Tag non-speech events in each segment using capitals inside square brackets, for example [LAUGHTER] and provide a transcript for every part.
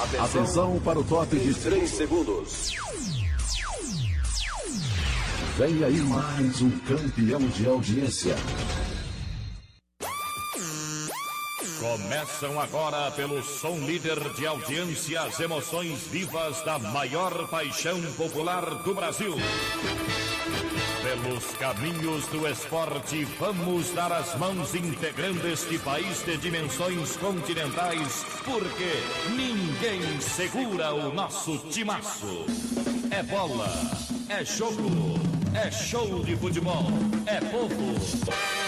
Atenção para o top de 3 segundos. Vem aí mais um campeão de audiência. Começam agora pelo som líder de audiência as emoções vivas da maior paixão popular do Brasil. Pelos caminhos do esporte, vamos dar as mãos integrando este país de dimensões continentais, porque ninguém segura o nosso timaço. É bola, é jogo, é show de futebol, é povo.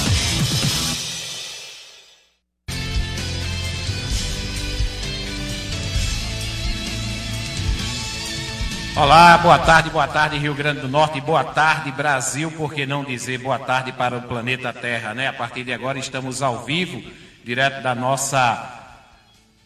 Olá, boa tarde, boa tarde Rio Grande do Norte, boa tarde Brasil, por que não dizer boa tarde para o planeta Terra, né? A partir de agora estamos ao vivo, direto da nossa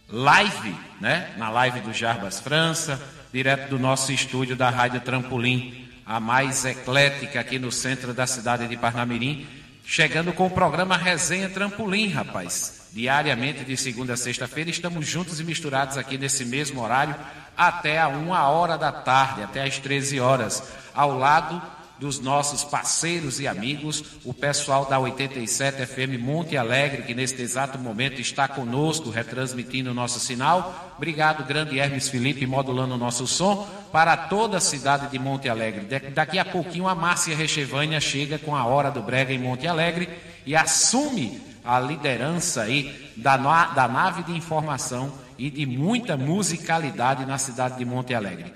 live, né? Na live do Jarbas França, direto do nosso estúdio da Rádio Trampolim, a mais eclética aqui no centro da cidade de Parnamirim, chegando com o programa Resenha Trampolim, rapaz. Diariamente, de segunda a sexta-feira, estamos juntos e misturados aqui nesse mesmo horário até a uma hora da tarde, até às 13 horas, ao lado dos nossos parceiros e amigos, o pessoal da 87 FM Monte Alegre, que neste exato momento está conosco, retransmitindo o nosso sinal. Obrigado, grande Hermes Felipe, modulando o nosso som para toda a cidade de Monte Alegre. Daqui a pouquinho a Márcia Rechevânia chega com a Hora do Brega em Monte Alegre e assume a liderança aí da, da nave de informação e de muita musicalidade na cidade de Monte Alegre.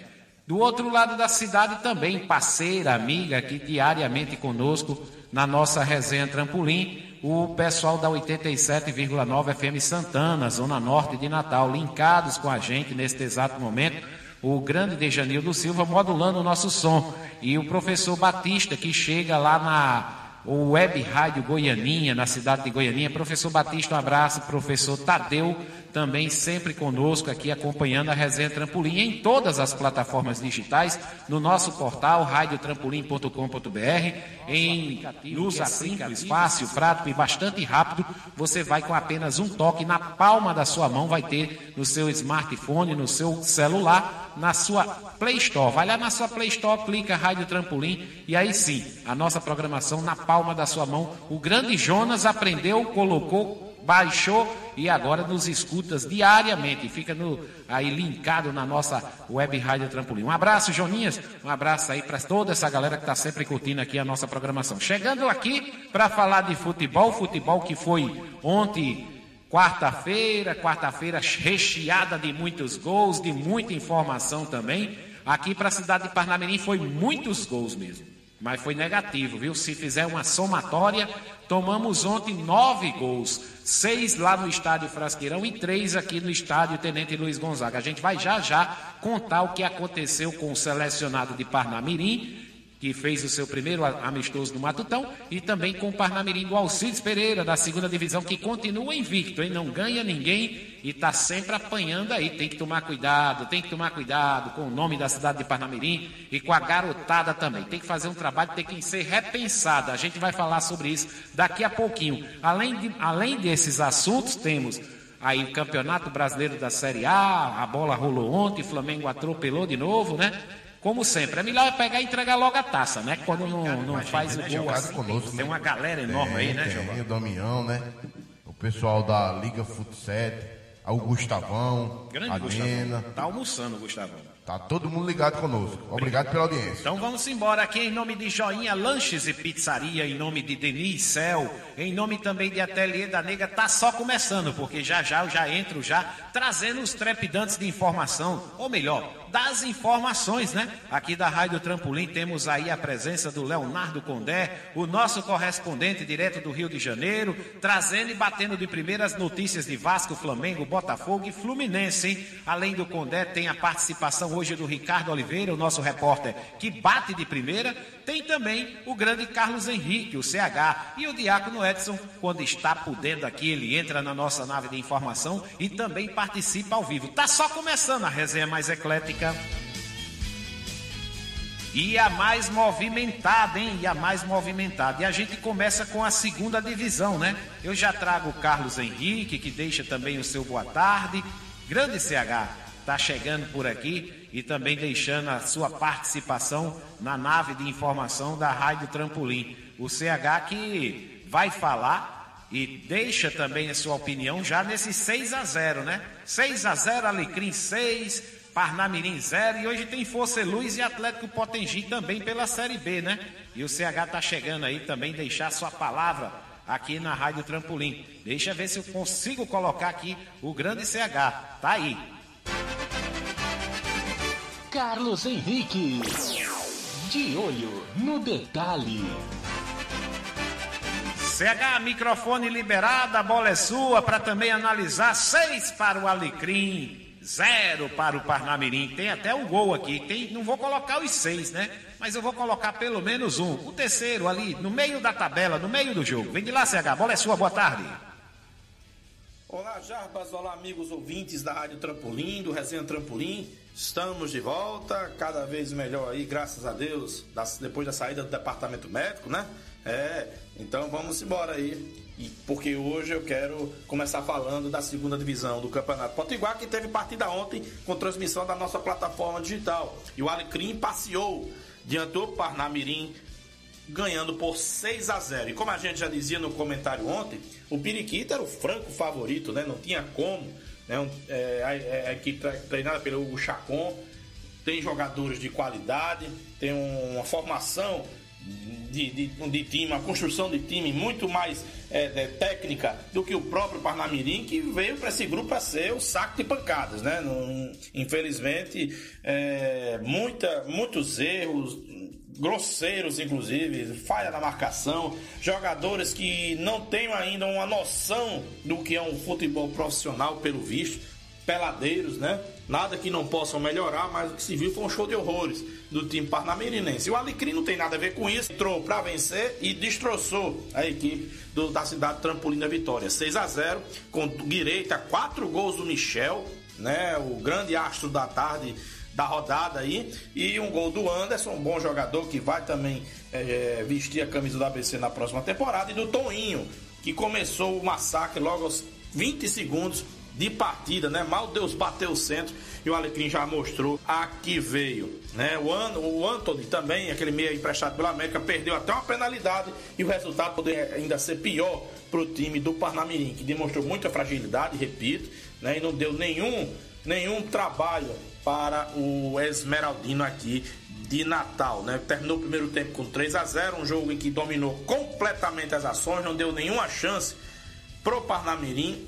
Do outro lado da cidade também, parceira, amiga, aqui diariamente conosco na nossa resenha Trampolim, o pessoal da 87,9 FM Santana, Zona Norte de Natal, linkados com a gente neste exato momento, o grande Dejanildo Silva modulando o nosso som, e o professor Batista, que chega lá na o Web Rádio Goianinha, na cidade de Goianinha. Professor Batista, um abraço. Professor Tadeu, também sempre conosco aqui acompanhando a Resenha Trampolim em todas as plataformas digitais, no nosso portal radiotrampolim.com.br, em usa simples, fácil, prático e bastante rápido. Você vai com apenas um toque na palma da sua mão, vai ter no seu smartphone, no seu celular, na sua Play Store. Vai lá na sua Play Store, clica Rádio Trampolim e aí sim, a nossa programação na palma da sua mão. O grande Jonas aprendeu, colocou baixou e agora nos escutas diariamente. Fica no, aí linkado na nossa web Rádio Trampolim. Um abraço, Joninhas. Um abraço aí para toda essa galera que está sempre curtindo aqui a nossa programação. Chegando aqui para falar de futebol, futebol que foi ontem, quarta-feira, quarta-feira recheada de muitos gols, de muita informação também. Aqui para a cidade de Parnamirim foi muitos gols mesmo. Mas foi negativo, viu? Se fizer uma somatória, tomamos ontem nove gols. Seis lá no estádio Frasqueirão e três aqui no estádio Tenente Luiz Gonzaga. A gente vai já já contar o que aconteceu com o selecionado de Parnamirim que fez o seu primeiro amistoso no Matutão, e também com o Parnamirim do Alcides Pereira, da segunda divisão, que continua invicto, hein? não ganha ninguém e está sempre apanhando aí. Tem que tomar cuidado, tem que tomar cuidado com o nome da cidade de Parnamirim e com a garotada também. Tem que fazer um trabalho, tem que ser repensado. A gente vai falar sobre isso daqui a pouquinho. Além, de, além desses assuntos, temos aí o Campeonato Brasileiro da Série A, a bola rolou ontem, Flamengo atropelou de novo, né? Como sempre, é melhor pegar e entregar logo a taça, né? Quando não, não faz o gol assim. Conosco, tem, né? uma galera enorme tem, aí, né, Giovanni? Tem o Damião, né? O pessoal da Liga Futsal, o Gustavão, Grande a Gustavão. Tá almoçando o Gustavão. Tá todo mundo ligado conosco. Obrigado pela audiência. Então vamos embora aqui em nome de Joinha Lanches e Pizzaria, em nome de Denis Cel, em nome também de Ateliê da Nega, tá só começando, porque já já eu já entro já trazendo os trepidantes de informação, ou melhor, das informações, né? Aqui da Rádio Trampolim temos aí a presença do Leonardo Condé, o nosso correspondente direto do Rio de Janeiro, trazendo e batendo de primeiras notícias de Vasco, Flamengo, Botafogo e Fluminense, hein? Além do Condé, tem a participação hoje do Ricardo Oliveira, o nosso repórter que bate de primeira. Tem também o grande Carlos Henrique, o CH, e o Diácono Edson, quando está podendo aqui, ele entra na nossa nave de informação e também participa ao vivo. Tá só começando a resenha mais eclética. E a mais movimentada, hein? E a mais movimentada. E a gente começa com a segunda divisão, né? Eu já trago o Carlos Henrique, que deixa também o seu boa tarde. Grande CH, tá chegando por aqui e também deixando a sua participação na nave de informação da Rádio Trampolim. O CH que vai falar e deixa também a sua opinião já nesse 6 a 0, né? 6 a 0, Alecrim 6, Parnamirim 0 e hoje tem Força Luz e Atlético Potengi também pela Série B, né? E o CH tá chegando aí também deixar sua palavra aqui na Rádio Trampolim. Deixa ver se eu consigo colocar aqui o grande CH. Tá aí. Carlos Henrique. De olho no detalhe. CH, microfone liberado, a bola é sua para também analisar. Seis para o Alecrim, zero para o Parnamirim. Tem até um gol aqui. Tem, não vou colocar os seis, né? Mas eu vou colocar pelo menos um. O terceiro ali, no meio da tabela, no meio do jogo. Vem de lá, CH, a bola é sua, boa tarde. Olá, Jarbas, olá, amigos ouvintes da Rádio Trampolim, do Resenha Trampolim. Estamos de volta, cada vez melhor aí, graças a Deus, depois da saída do departamento médico, né? É, então vamos embora aí. E porque hoje eu quero começar falando da segunda divisão do Campeonato Potiguar, que teve partida ontem com transmissão da nossa plataforma digital. E o Alecrim passeou diante do Parnamirim ganhando por 6 a 0. E como a gente já dizia no comentário ontem, o Periquita era o franco favorito, né? Não tinha como. Né? Um, é, a, equipe treinada pelo Chacon tem jogadores de qualidade, tem uma formação de, de, de time, uma construção de time muito mais é, é, técnica do que o próprio Parnamirim, que veio para esse grupo a ser o saco de pancadas, né? infelizmente, é, muita, muitos erros, grosseiros, inclusive, falha na marcação, jogadores que não têm ainda uma noção do que é um futebol profissional, pelo visto, peladeiros, né? Nada que não possam melhorar, mas o que se viu foi um show de horrores do time parnamirinense. O Alecrim não tem nada a ver com isso, entrou para vencer e destroçou a equipe do, da cidade Trampolim da Vitória. 6 a 0 com direito a quatro gols do Michel, né? O grande astro da tarde da rodada aí. E um gol do Anderson, um bom jogador que vai também é, vestir a camisa do ABC na próxima temporada. E do Toninho, que começou o massacre logo aos 20 segundos de partida, né? Mal Deus bateu o centro e o Alecrim já mostrou a que veio, né? O, An o Anthony também, aquele meio emprestado pela América, perdeu até uma penalidade e o resultado poderia ainda ser pior para o time do Parnamirim, que demonstrou muita fragilidade, repito, né? E não deu nenhum, nenhum trabalho para o Esmeraldino aqui de Natal, né? Terminou o primeiro tempo com 3 a 0, um jogo em que dominou completamente as ações, não deu nenhuma chance pro Parnamirim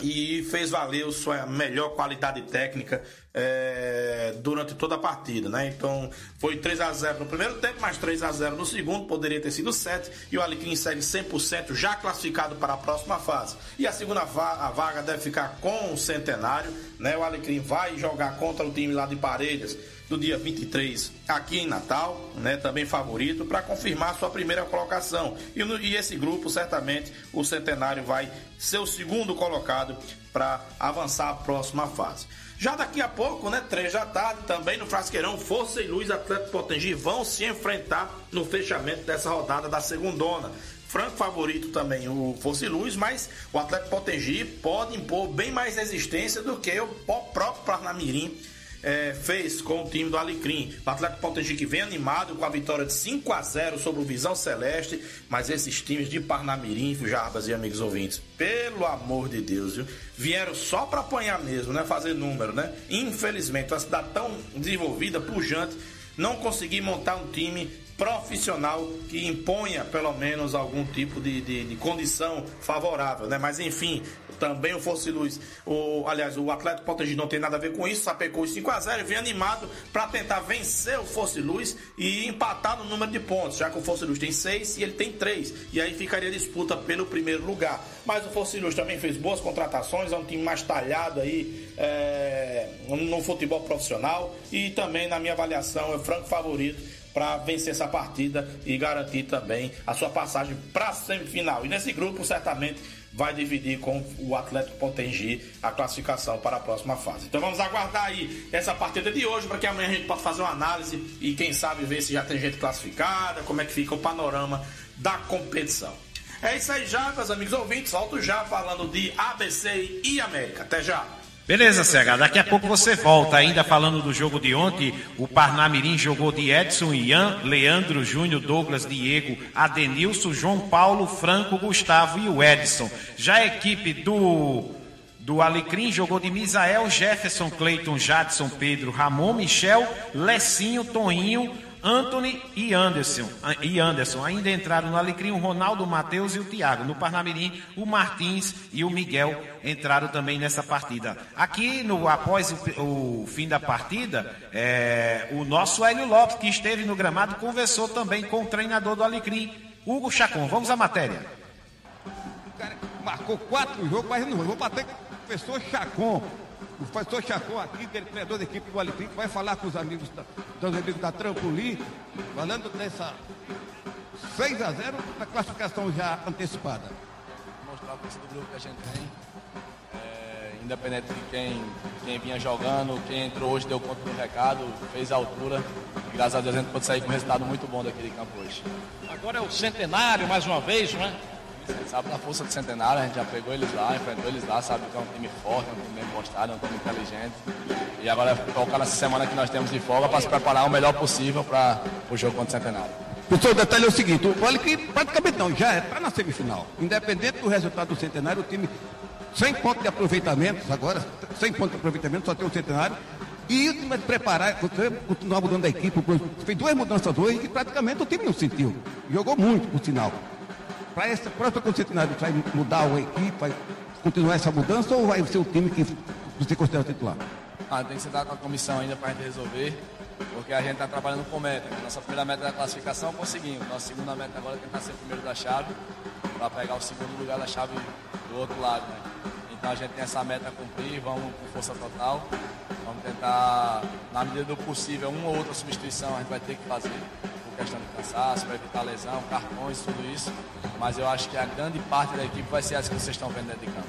e fez valer sua melhor qualidade técnica é, durante toda a partida, né? Então foi 3 a 0 no primeiro tempo, mais 3 a 0 no segundo, poderia ter sido 7 e o Alecrim segue 100% já classificado para a próxima fase. E a segunda va a vaga deve ficar com o Centenário, né? O Alecrim vai jogar contra o time lá de Parelhas do dia 23 aqui em Natal, né, também favorito, para confirmar sua primeira colocação. E, no, e esse grupo, certamente, o Centenário vai ser o segundo colocado para avançar a próxima fase. Já daqui a pouco, né, três da tarde, também no Frasqueirão, Força e Luz Atlético Potengi vão se enfrentar no fechamento dessa rodada da segundona. Franco favorito também o Força e Luz, mas o Atlético Potengi pode impor bem mais resistência do que o próprio Parnamirim é, fez com o time do Alecrim. O Atlético Potengi que vem animado com a vitória de 5 a 0 sobre o Visão Celeste, mas esses times de Parnamirim, Jarbas e amigos ouvintes, pelo amor de Deus, viu? vieram só para apanhar mesmo, né? Fazer número, né? Infelizmente, uma cidade tão desenvolvida, pujante, não consegui montar um time profissional que imponha pelo menos algum tipo de, de, de condição favorável, né? Mas enfim, também o Fosse Luz, o, aliás, o Atlético Potengi não tem nada a ver com isso, sapecou 5 a 0 e vem animado para tentar vencer o Fosse Luz e empatar no número de pontos, já que o Fosse Luz tem 6 e ele tem 3, e aí ficaria disputa pelo primeiro lugar. Mas o Fosse Luz também fez boas contratações, é um time mais talhado aí é, no futebol profissional e também, na minha avaliação, é franco favorito para vencer essa partida e garantir também a sua passagem para a semifinal. E nesse grupo, certamente, vai dividir com o Atlético Potengi a classificação para a próxima fase. Então vamos aguardar aí essa partida de hoje para que amanhã a gente possa fazer uma análise e quem sabe ver se já tem gente classificada, como é que fica o panorama da competição. É isso aí já, meus amigos ouvintes. Volto já falando de ABC e América. Até já. Beleza, Cega. Daqui a pouco você volta. Ainda falando do jogo de ontem, o Parnamirim jogou de Edson, Ian, Leandro, Júnior, Douglas, Diego, Adenilson, João Paulo, Franco, Gustavo e o Edson. Já a equipe do do Alecrim jogou de Misael, Jefferson, Cleiton, Jadson, Pedro, Ramon, Michel, Lecinho, Toninho, Anthony e Anderson, e Anderson. Ainda entraram no Alecrim o Ronaldo, o Matheus e o Thiago. No Parnamirim, o Martins e o Miguel entraram também nessa partida. Aqui, no, após o, o fim da partida, é, o nosso Hélio Lopes, que esteve no gramado, conversou também com o treinador do Alecrim, Hugo Chacon. Vamos à matéria. O cara marcou quatro jogos, mas não vou bater com o professor Chacon o pastor Chacon aqui, que é treinador da equipe do Alecrim, que vai falar com os amigos da, dos amigos da Trampolim, falando dessa 6 a 0 da classificação já antecipada. Mostrar o do grupo que a gente tem. É, independente de quem, quem vinha jogando, quem entrou hoje deu conta do recado, fez a altura. E, graças a Deus a gente pode sair com um resultado muito bom daquele campo hoje. Agora é o centenário mais uma vez, não é? Sabe da força do Centenário, a gente já pegou eles lá, enfrentou eles lá, sabe que é um time forte, é um time bem postado, é um time inteligente. E agora é focar nessa semana que nós temos de folga para se preparar o melhor possível para o jogo contra o Centenário. Pessoal, o detalhe é o seguinte, o Vale que praticamente não, já está na semifinal. Independente do resultado do Centenário, o time 100 pontos de aproveitamento, agora 100 pontos de aproveitamento, só tem o Centenário. E o time vai preparar, continuar mudando a equipe, fez duas mudanças hoje e praticamente o time não sentiu. Jogou muito, por sinal para essa próxima concentrinada, vai mudar a equipe, vai continuar essa mudança ou vai ser o time que você considera titular? Ah, tem que sentar com a comissão ainda para a gente resolver, porque a gente está trabalhando com meta. Nossa primeira meta da classificação conseguimos. Nossa segunda meta agora é tentar ser primeiro da chave, para pegar o segundo lugar da chave do outro lado. Né? Então a gente tem essa meta a cumprir, vamos com força total. Vamos tentar, na medida do possível, uma ou outra substituição a gente vai ter que fazer questão de cansaço, para evitar lesão, cartões, tudo isso. Mas eu acho que a grande parte da equipe vai ser essa que vocês estão vendo dentro de campo.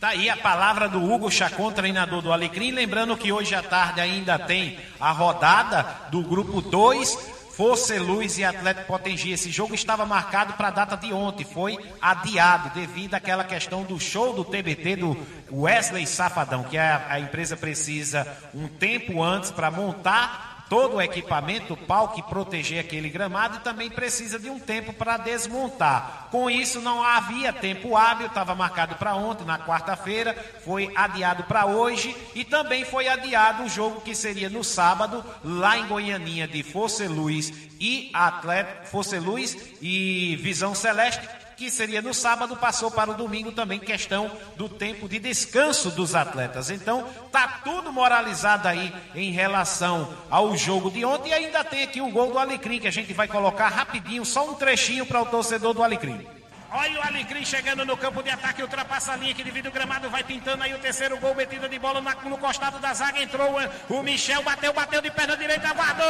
Tá aí a palavra do Hugo Chacon, treinador do Alecrim. Lembrando que hoje à tarde ainda tem a rodada do grupo 2. Força Luz e Atlético Potengi. Esse jogo estava marcado para a data de ontem, foi adiado devido àquela questão do show do TBT do Wesley Safadão, que a, a empresa precisa um tempo antes para montar todo o equipamento, o pau que proteger aquele gramado e também precisa de um tempo para desmontar. Com isso, não havia tempo hábil, estava marcado para ontem, na quarta-feira, foi adiado para hoje e também foi adiado o jogo que seria no sábado, lá em Goianinha, de Força Luz e Atlético, Força Luz e Visão Celeste que seria no sábado, passou para o domingo também, questão do tempo de descanso dos atletas. Então, tá tudo moralizado aí em relação ao jogo de ontem. E ainda tem aqui o gol do Alecrim, que a gente vai colocar rapidinho, só um trechinho para o torcedor do Alecrim. Olha o Alecrim chegando no campo de ataque, ultrapassa a linha que divide o gramado, vai pintando aí o terceiro gol, metida de bola no costado da zaga, entrou o Michel, bateu, bateu de perna direita, guardou!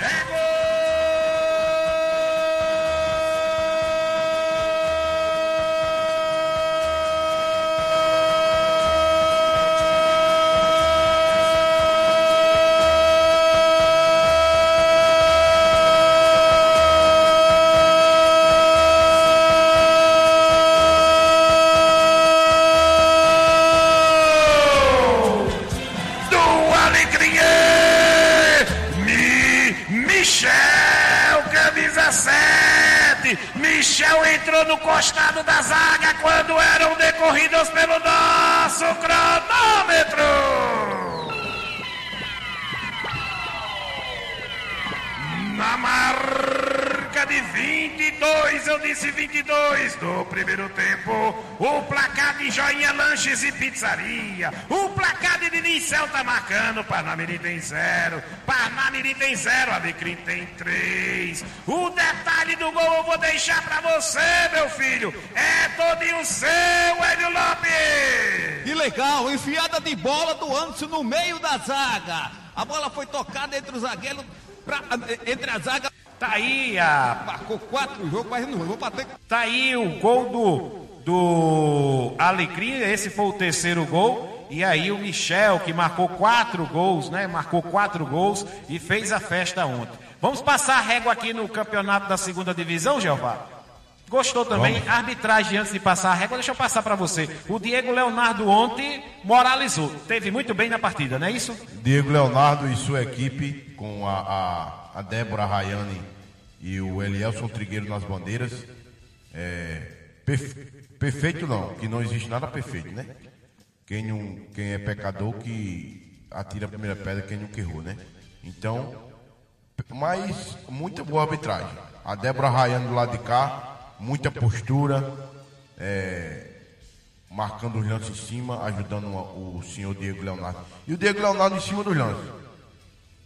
É marcando. Parnamirim tem zero. Parnamirim tem zero. Alecrim tem três. O detalhe do gol eu vou deixar pra você, meu filho. É todinho seu, Hélio Lopes. Que legal, enfiada de bola do Anderson no meio da zaga. A bola foi tocada entre os zagueiros, pra- entre a zaga. Tá aí a Marcou quatro jogos, mas não vou bater. Tá aí o gol do, do Alecrim, esse foi o terceiro gol. E aí o Michel, que marcou quatro gols, né? Marcou quatro gols e fez a festa ontem. Vamos passar a régua aqui no campeonato da segunda divisão, Jeová? Gostou também? Arbitragem antes de passar a régua, deixa eu passar para você. O Diego Leonardo ontem moralizou. Teve muito bem na partida, não é isso? Diego Leonardo e sua equipe, com a, a, a Débora Rayane e o Elielson Trigueiro nas bandeiras. É, perfe- perfeito não, que não existe nada perfeito, né? Quem, não, quem é pecador que atira a primeira pedra, quem nunca errou, né? Então, mas muita boa arbitragem. A Débora Rayane do lado de cá, muita postura, é, marcando os lances em cima, ajudando o senhor Diego Leonardo. E o Diego Leonardo em cima dos lances.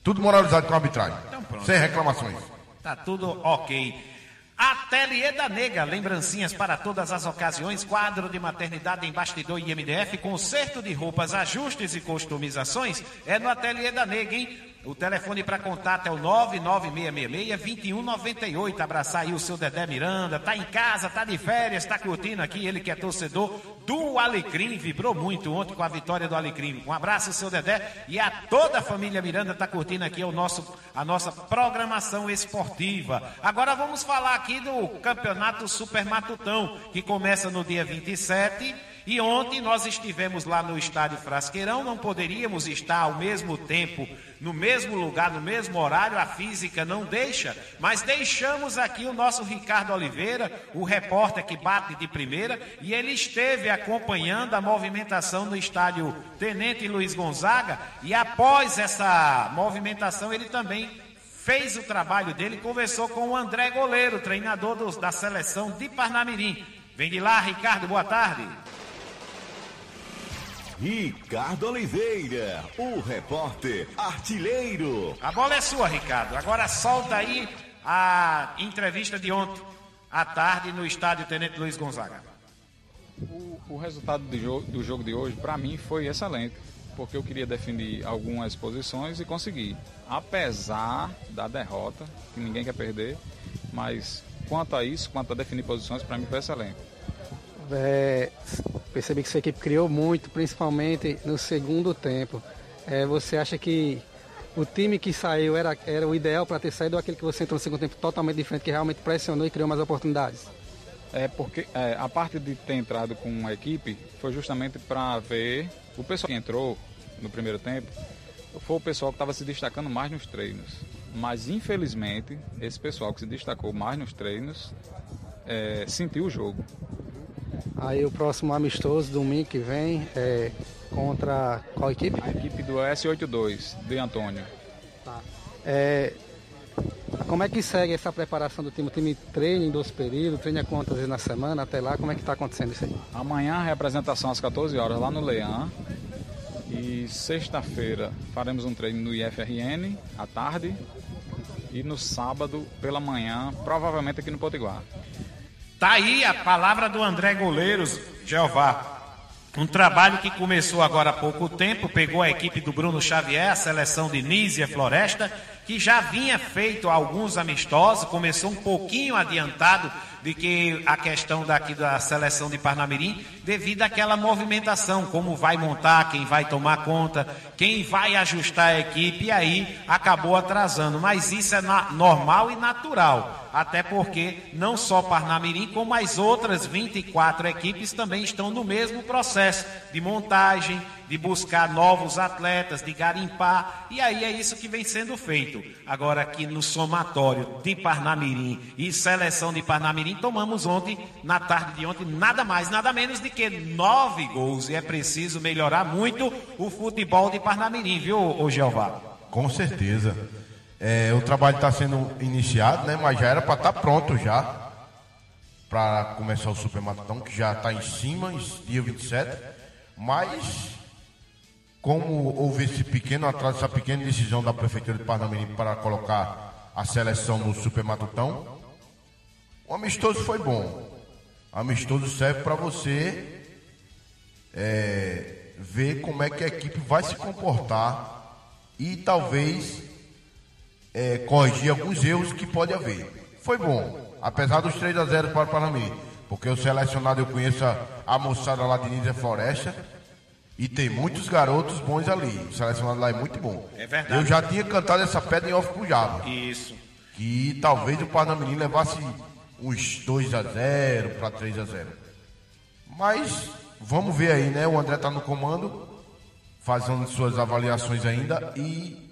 Tudo moralizado com a arbitragem. sem reclamações. Tá tudo ok. Ateliê da Nega, lembrancinhas para todas as ocasiões, quadro de maternidade em bastidor e MDF, conserto de roupas, ajustes e customizações, é no Ateliê da Nega, hein? O telefone para contato é o 99666-2198. Abraçar aí o seu Dedé Miranda. Tá em casa, tá de férias, tá curtindo aqui. Ele que é torcedor do Alecrim. Vibrou muito ontem com a vitória do Alecrim. Um abraço, seu Dedé. E a toda a família Miranda tá curtindo aqui o nosso, a nossa programação esportiva. Agora vamos falar aqui do Campeonato Super Matutão, que começa no dia 27. E ontem nós estivemos lá no estádio Frasqueirão, não poderíamos estar ao mesmo tempo, no mesmo lugar, no mesmo horário, a física não deixa, mas deixamos aqui o nosso Ricardo Oliveira, o repórter que bate de primeira, e ele esteve acompanhando a movimentação no estádio Tenente Luiz Gonzaga, e após essa movimentação ele também fez o trabalho dele, conversou com o André Goleiro, treinador da seleção de Parnamirim. Vem de lá, Ricardo, boa tarde. Ricardo Oliveira, o repórter artilheiro. A bola é sua, Ricardo. Agora solta aí a entrevista de ontem à tarde no estádio Tenente Luiz Gonzaga. O, o resultado do jogo, do jogo de hoje, para mim, foi excelente, porque eu queria definir algumas posições e consegui. Apesar da derrota, que ninguém quer perder, mas quanto a isso, quanto a definir posições, para mim foi excelente. É, percebi que sua equipe criou muito, principalmente no segundo tempo. É, você acha que o time que saiu era, era o ideal para ter saído ou aquele que você entrou no segundo tempo totalmente diferente, que realmente pressionou e criou mais oportunidades? É porque é, a parte de ter entrado com a equipe foi justamente para ver o pessoal que entrou no primeiro tempo foi o pessoal que estava se destacando mais nos treinos. Mas infelizmente esse pessoal que se destacou mais nos treinos é, sentiu o jogo. Aí o próximo amistoso, domingo que vem, é contra qual equipe? A equipe do S82 de Antônio. É, como é que segue essa preparação do time? O time treina em dois períodos, treina quantas vezes na semana, até lá, como é que está acontecendo isso aí? Amanhã a representação às 14 horas lá no Leão. E sexta-feira faremos um treino no IFRN à tarde. E no sábado pela manhã, provavelmente aqui no Potiguar. Tá aí a palavra do André Goleiros, Jeová. Um trabalho que começou agora há pouco tempo, pegou a equipe do Bruno Xavier, a seleção de Nízia Floresta, que já vinha feito alguns amistosos, começou um pouquinho adiantado de que a questão daqui da seleção de Parnamirim, devido àquela movimentação, como vai montar, quem vai tomar conta, quem vai ajustar a equipe, e aí acabou atrasando. Mas isso é normal e natural, até porque não só Parnamirim, como as outras 24 equipes também estão no mesmo processo de montagem, de buscar novos atletas, de garimpar, e aí é isso que vem sendo feito. Agora aqui no somatório de Parnamirim e seleção de Parnamirim, tomamos ontem, na tarde de ontem, nada mais, nada menos do que nove gols. E é preciso melhorar muito o futebol de Parnamirim, viu, ô Jeová? Com certeza. É, o trabalho está sendo iniciado, né? Mas já era para estar pronto já. Para começar o Super Matutão, que já está em cima, dia 27. Mas, como houve esse pequeno atraso, essa pequena decisão da Prefeitura de Parnamirim para colocar a seleção no Super Matutão, o amistoso foi bom. O amistoso serve para você é, ver como é que a equipe vai se comportar e talvez é, corrigir alguns erros que pode haver. Foi bom, apesar dos 3 a 0 para o Parnamirim, porque o selecionado eu conheço a, a moçada lá de Nízia Floresta e tem muitos garotos bons ali. O selecionado lá é muito bom. É verdade. Eu já tinha cantado essa pedra em off pro Java. Isso. Que talvez o Parnamirim levasse uns 2 a 0 para 3 a 0. Mas vamos ver aí, né? O André tá no comando, fazendo suas avaliações ainda e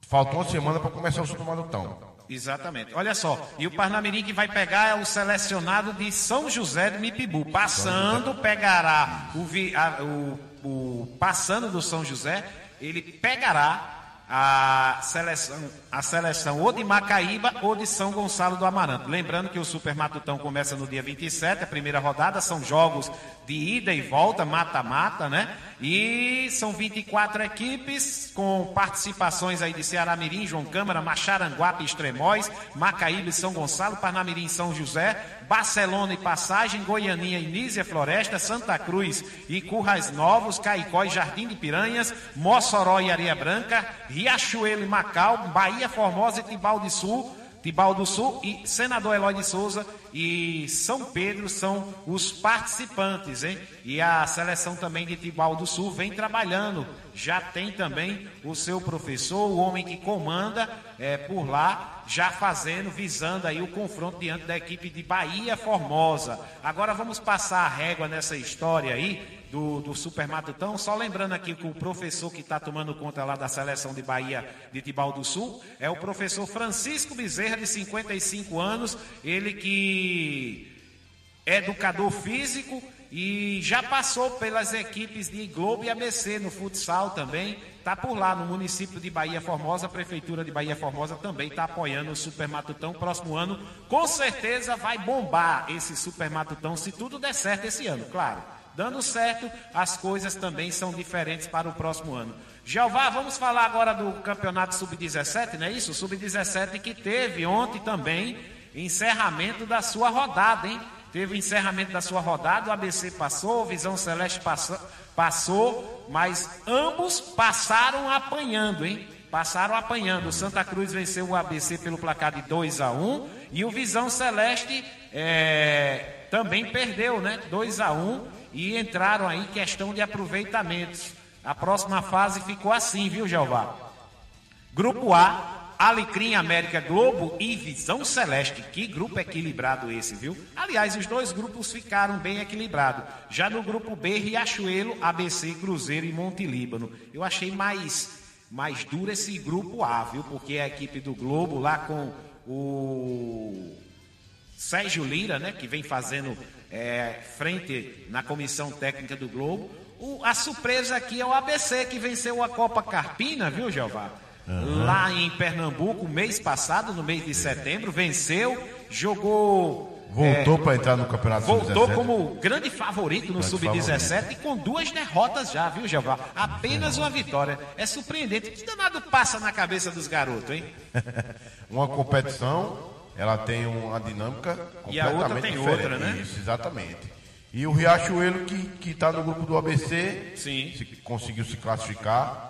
faltou uma semana para começar o Super Matutão. Exatamente. Olha só, e o Parnamirim que vai pegar é o selecionado de São José de Mipibu. Passando, pegará o, vi- a- o- o- passando do São José, ele pegará a seleção, a seleção ou de Macaíba ou de São Gonçalo do Amaranto. Lembrando que o Super Matutão começa no dia 27, a primeira rodada, são jogos de ida e volta, mata-mata, né? E são 24 equipes com participações aí de Ceará Mirim, João Câmara, Macharanguape, Extremóis, Macaíba e São Gonçalo, Parnamirim e São José, Barcelona e Passagem, Goianinha e Nízia Floresta, Santa Cruz e Currais Novos, Caicó e Jardim de Piranhas, Mossoró e Areia Branca, Riachuelo e Macau, Bahia Formosa e Tibau de Sul, Tibau do Sul e Senador Eloy de Souza e São Pedro são os participantes, hein? E a seleção também de Tibau do Sul vem trabalhando. Já tem também o seu professor, o homem que comanda é, por lá, já fazendo, visando aí o confronto diante da equipe de Bahia Formosa. Agora vamos passar a régua nessa história aí do, do Super Matutão. Só lembrando aqui que o professor que está tomando conta lá da seleção de Bahia de Tibau do Sul é o professor Francisco Bezerra, de 55 anos. Ele que é educador físico e já passou pelas equipes de Globo e ABC no futsal também. Está por lá no município de Bahia Formosa, a prefeitura de Bahia Formosa também está apoiando o Super Matutão. Próximo ano, com certeza vai bombar esse Super Matutão, se tudo der certo esse ano, claro. Dando certo, as coisas também são diferentes para o próximo ano. Jeová, vamos falar agora do campeonato sub-17, não é isso? Sub-17 que teve ontem também encerramento da sua rodada, hein? Teve o encerramento da sua rodada, o ABC passou, o Visão Celeste passou, passou, mas ambos passaram apanhando, hein? Passaram apanhando. O Santa Cruz venceu o ABC pelo placar de 2 a 1 e o Visão Celeste é, também perdeu, né? 2 a 1 e entraram aí questão de aproveitamentos. A próxima fase ficou assim, viu, Jeová? Grupo A, Alecrim América Globo e Visão Celeste. Que grupo equilibrado esse, viu? Aliás, os dois grupos ficaram bem equilibrados. Já no grupo B, Riachuelo, ABC, Cruzeiro e Monte Líbano. Eu achei mais, mais duro esse grupo A, viu? Porque a equipe do Globo lá com o Sérgio Lira, né? Que vem fazendo é, frente na comissão técnica do Globo. O- a surpresa aqui é o ABC, que venceu a Copa Carpina, viu, Jeová? Lá em Pernambuco, mês passado, no mês de setembro, venceu, jogou. Voltou é, para entrar no Campeonato Voltou Sub-17. como grande favorito no Grande Sub-17 e com duas derrotas já, viu, Jeová? Apenas uma vitória. É surpreendente. Que danado passa na cabeça dos garotos, hein? [LAUGHS] uma competição, ela tem uma dinâmica completamente E a outra tem diferente. outra, né? Isso, exatamente. E o Riachuelo, que está no grupo do ABC, Sim. se- conseguiu se classificar.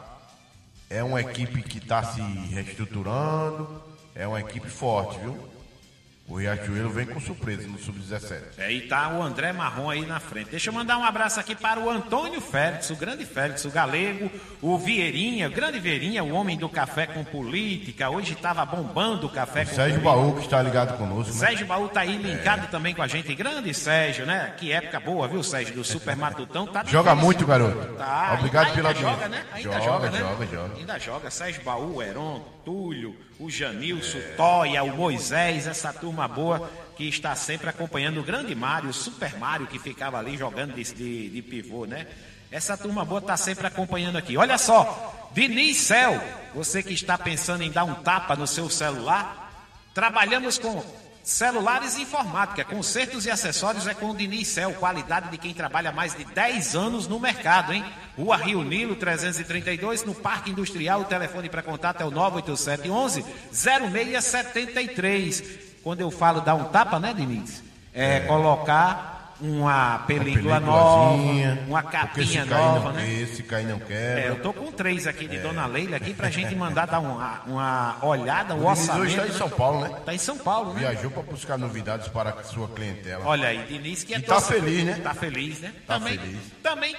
É uma equipe que está se reestruturando. É uma equipe forte, viu? O Riachuelo vem com surpresa no Sub-17. É, e tá o André Marrom aí na frente. Deixa eu mandar um abraço aqui para o Antônio Félix, o grande Félix, o galego, o Vieirinha, o grande Vieirinha, o homem do café com política. Hoje estava bombando o café O com Sérgio política. Baú que está ligado conosco. né? Sérgio Baú tá aí linkado também com a gente. Grande Sérgio, né? Que época boa, viu, Sérgio? Do Super Matutão. Tá Joga difícil. muito, garoto. Tá. Obrigado ainda pela joga, audiência. né? Ainda Joga, joga, né? joga, joga. Ainda joga. Sérgio Baú, Heron, Túlio, o Janilson, Toia, o Moisés, essa turma boa que está sempre acompanhando o grande Mário, o Super Mário, que ficava ali jogando de, de, de pivô, né? Essa turma boa está sempre acompanhando aqui. Olha só, Diniz Cel, você que está pensando em dar um tapa no seu celular, trabalhamos com celulares e informática, consertos e acessórios é com o Diniz Cel, qualidade de quem trabalha mais de 10 anos no mercado, hein? Rua Rio Nilo 332, no Parque Industrial, o telefone para contato é o 98711 0673. Quando eu falo dar um tapa, né, Diniz? É, colocar uma película nova, uma capinha nova, não, né? Se cair não quebra. É, eu tô com três aqui de Dona Leila aqui pra gente mandar dar uma, uma olhada, o O orçamento. está em São Paulo, né? Tá em São Paulo, né? Viajou para buscar novidades para a sua clientela. Olha aí, Diniz que é E tá feliz, né? Tá feliz, né? Tá também, feliz. também,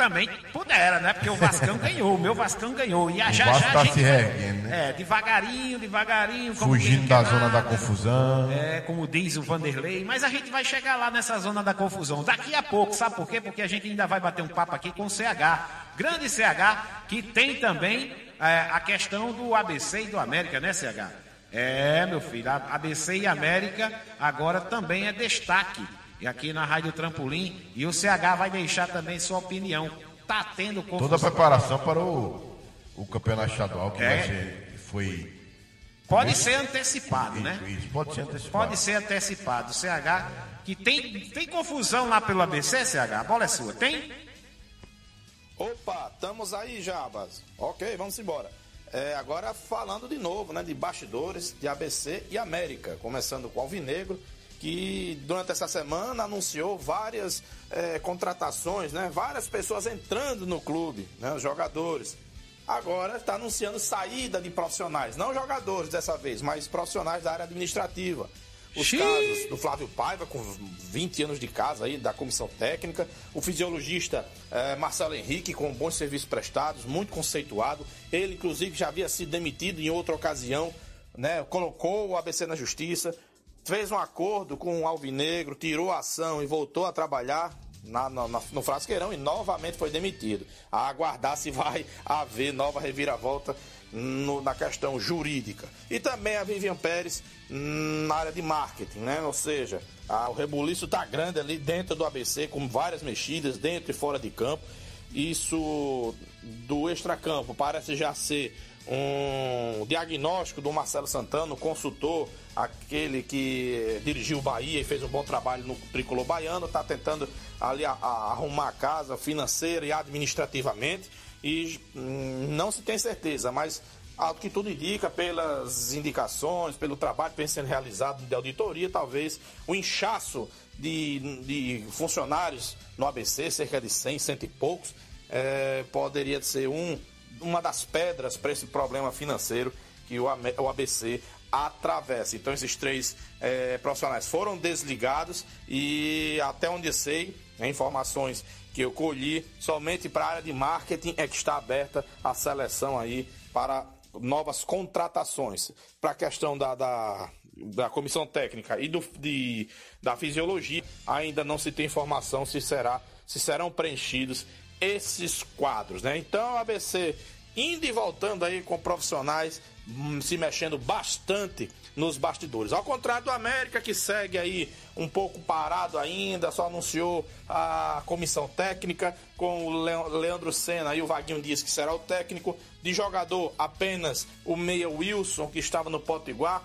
também pudera, né? Porque o Vascão ganhou, o meu Vascão ganhou. E a O já já a tá gente se reerguendo, né? É, devagarinho, devagarinho. Fugindo da zona da confusão. É, como diz o Vanderlei, mas a gente vai chegar lá nessa zona da confusão daqui a pouco, sabe por quê? Porque a gente ainda vai bater um papo aqui com o CH, grande CH, que tem também é, a questão do ABC e do América, né, CH? É, meu filho, a ABC e América agora também é destaque e aqui na Rádio Trampolim e o CH vai deixar também sua opinião. Tá tendo confusão. Toda a preparação para o, o campeonato estadual que É. vai ser, foi. Pode ser antecipado, né? Isso, pode ser antecipado. Pode ser antecipado. CH, que tem, tem confusão lá pelo ABC, CH? A bola é sua. Tem? Opa, estamos aí, Jabas. Ok, vamos embora. É, agora falando de novo, né, de bastidores de ABC e América, começando com o Alvinegro, que durante essa semana anunciou várias é, contratações, né, várias pessoas entrando no clube, né, os jogadores. Agora está anunciando saída de profissionais, não jogadores dessa vez, mas profissionais da área administrativa. Os casos do Flávio Paiva, com 20 anos de casa aí, da comissão técnica. O fisiologista eh, Marcelo Henrique, com bons serviços prestados, muito conceituado. Ele, inclusive, já havia sido demitido em outra ocasião, né? Colocou o ABC na justiça, fez um acordo com o Alvinegro, tirou a ação e voltou a trabalhar na- na- no Frasqueirão e novamente foi demitido. A aguardar se vai haver nova reviravolta no- na questão jurídica. E também a Vivian Pérez na área de marketing, né? Ou seja, a- o rebuliço tá grande ali dentro do ABC, com várias mexidas dentro e fora de campo. Isso do extracampo parece já ser um diagnóstico do Marcelo Santana, consultor, aquele que dirigiu o Bahia e fez um bom trabalho no tricolor baiano, está tentando ali a- a- arrumar a casa financeira e administrativamente e hum, não se tem certeza, mas ao que tudo indica, pelas indicações, pelo trabalho que vem sendo realizado de auditoria, talvez o inchaço de, de funcionários no ABC, cerca de 100, cento e poucos, eh, poderia ser um, uma das pedras para esse problema financeiro que o, ABC atravessa. Então, esses três eh, profissionais foram desligados e, até onde eu sei, né, informações que eu colhi, somente para a área de marketing é que está aberta a seleção aí para novas contratações. Para a questão da, da, da comissão técnica e do, de, da fisiologia, ainda não se tem informação se, será, se serão preenchidos esses quadros. Né? Então, ABC indo e voltando aí com profissionais hum, se mexendo bastante nos bastidores. Ao contrário do América, que segue aí um pouco parado ainda, só anunciou a comissão técnica com o Leandro Senna e o Vaguinho Dias, que será o técnico. De jogador, apenas o Meia Wilson, que estava no Potiguar,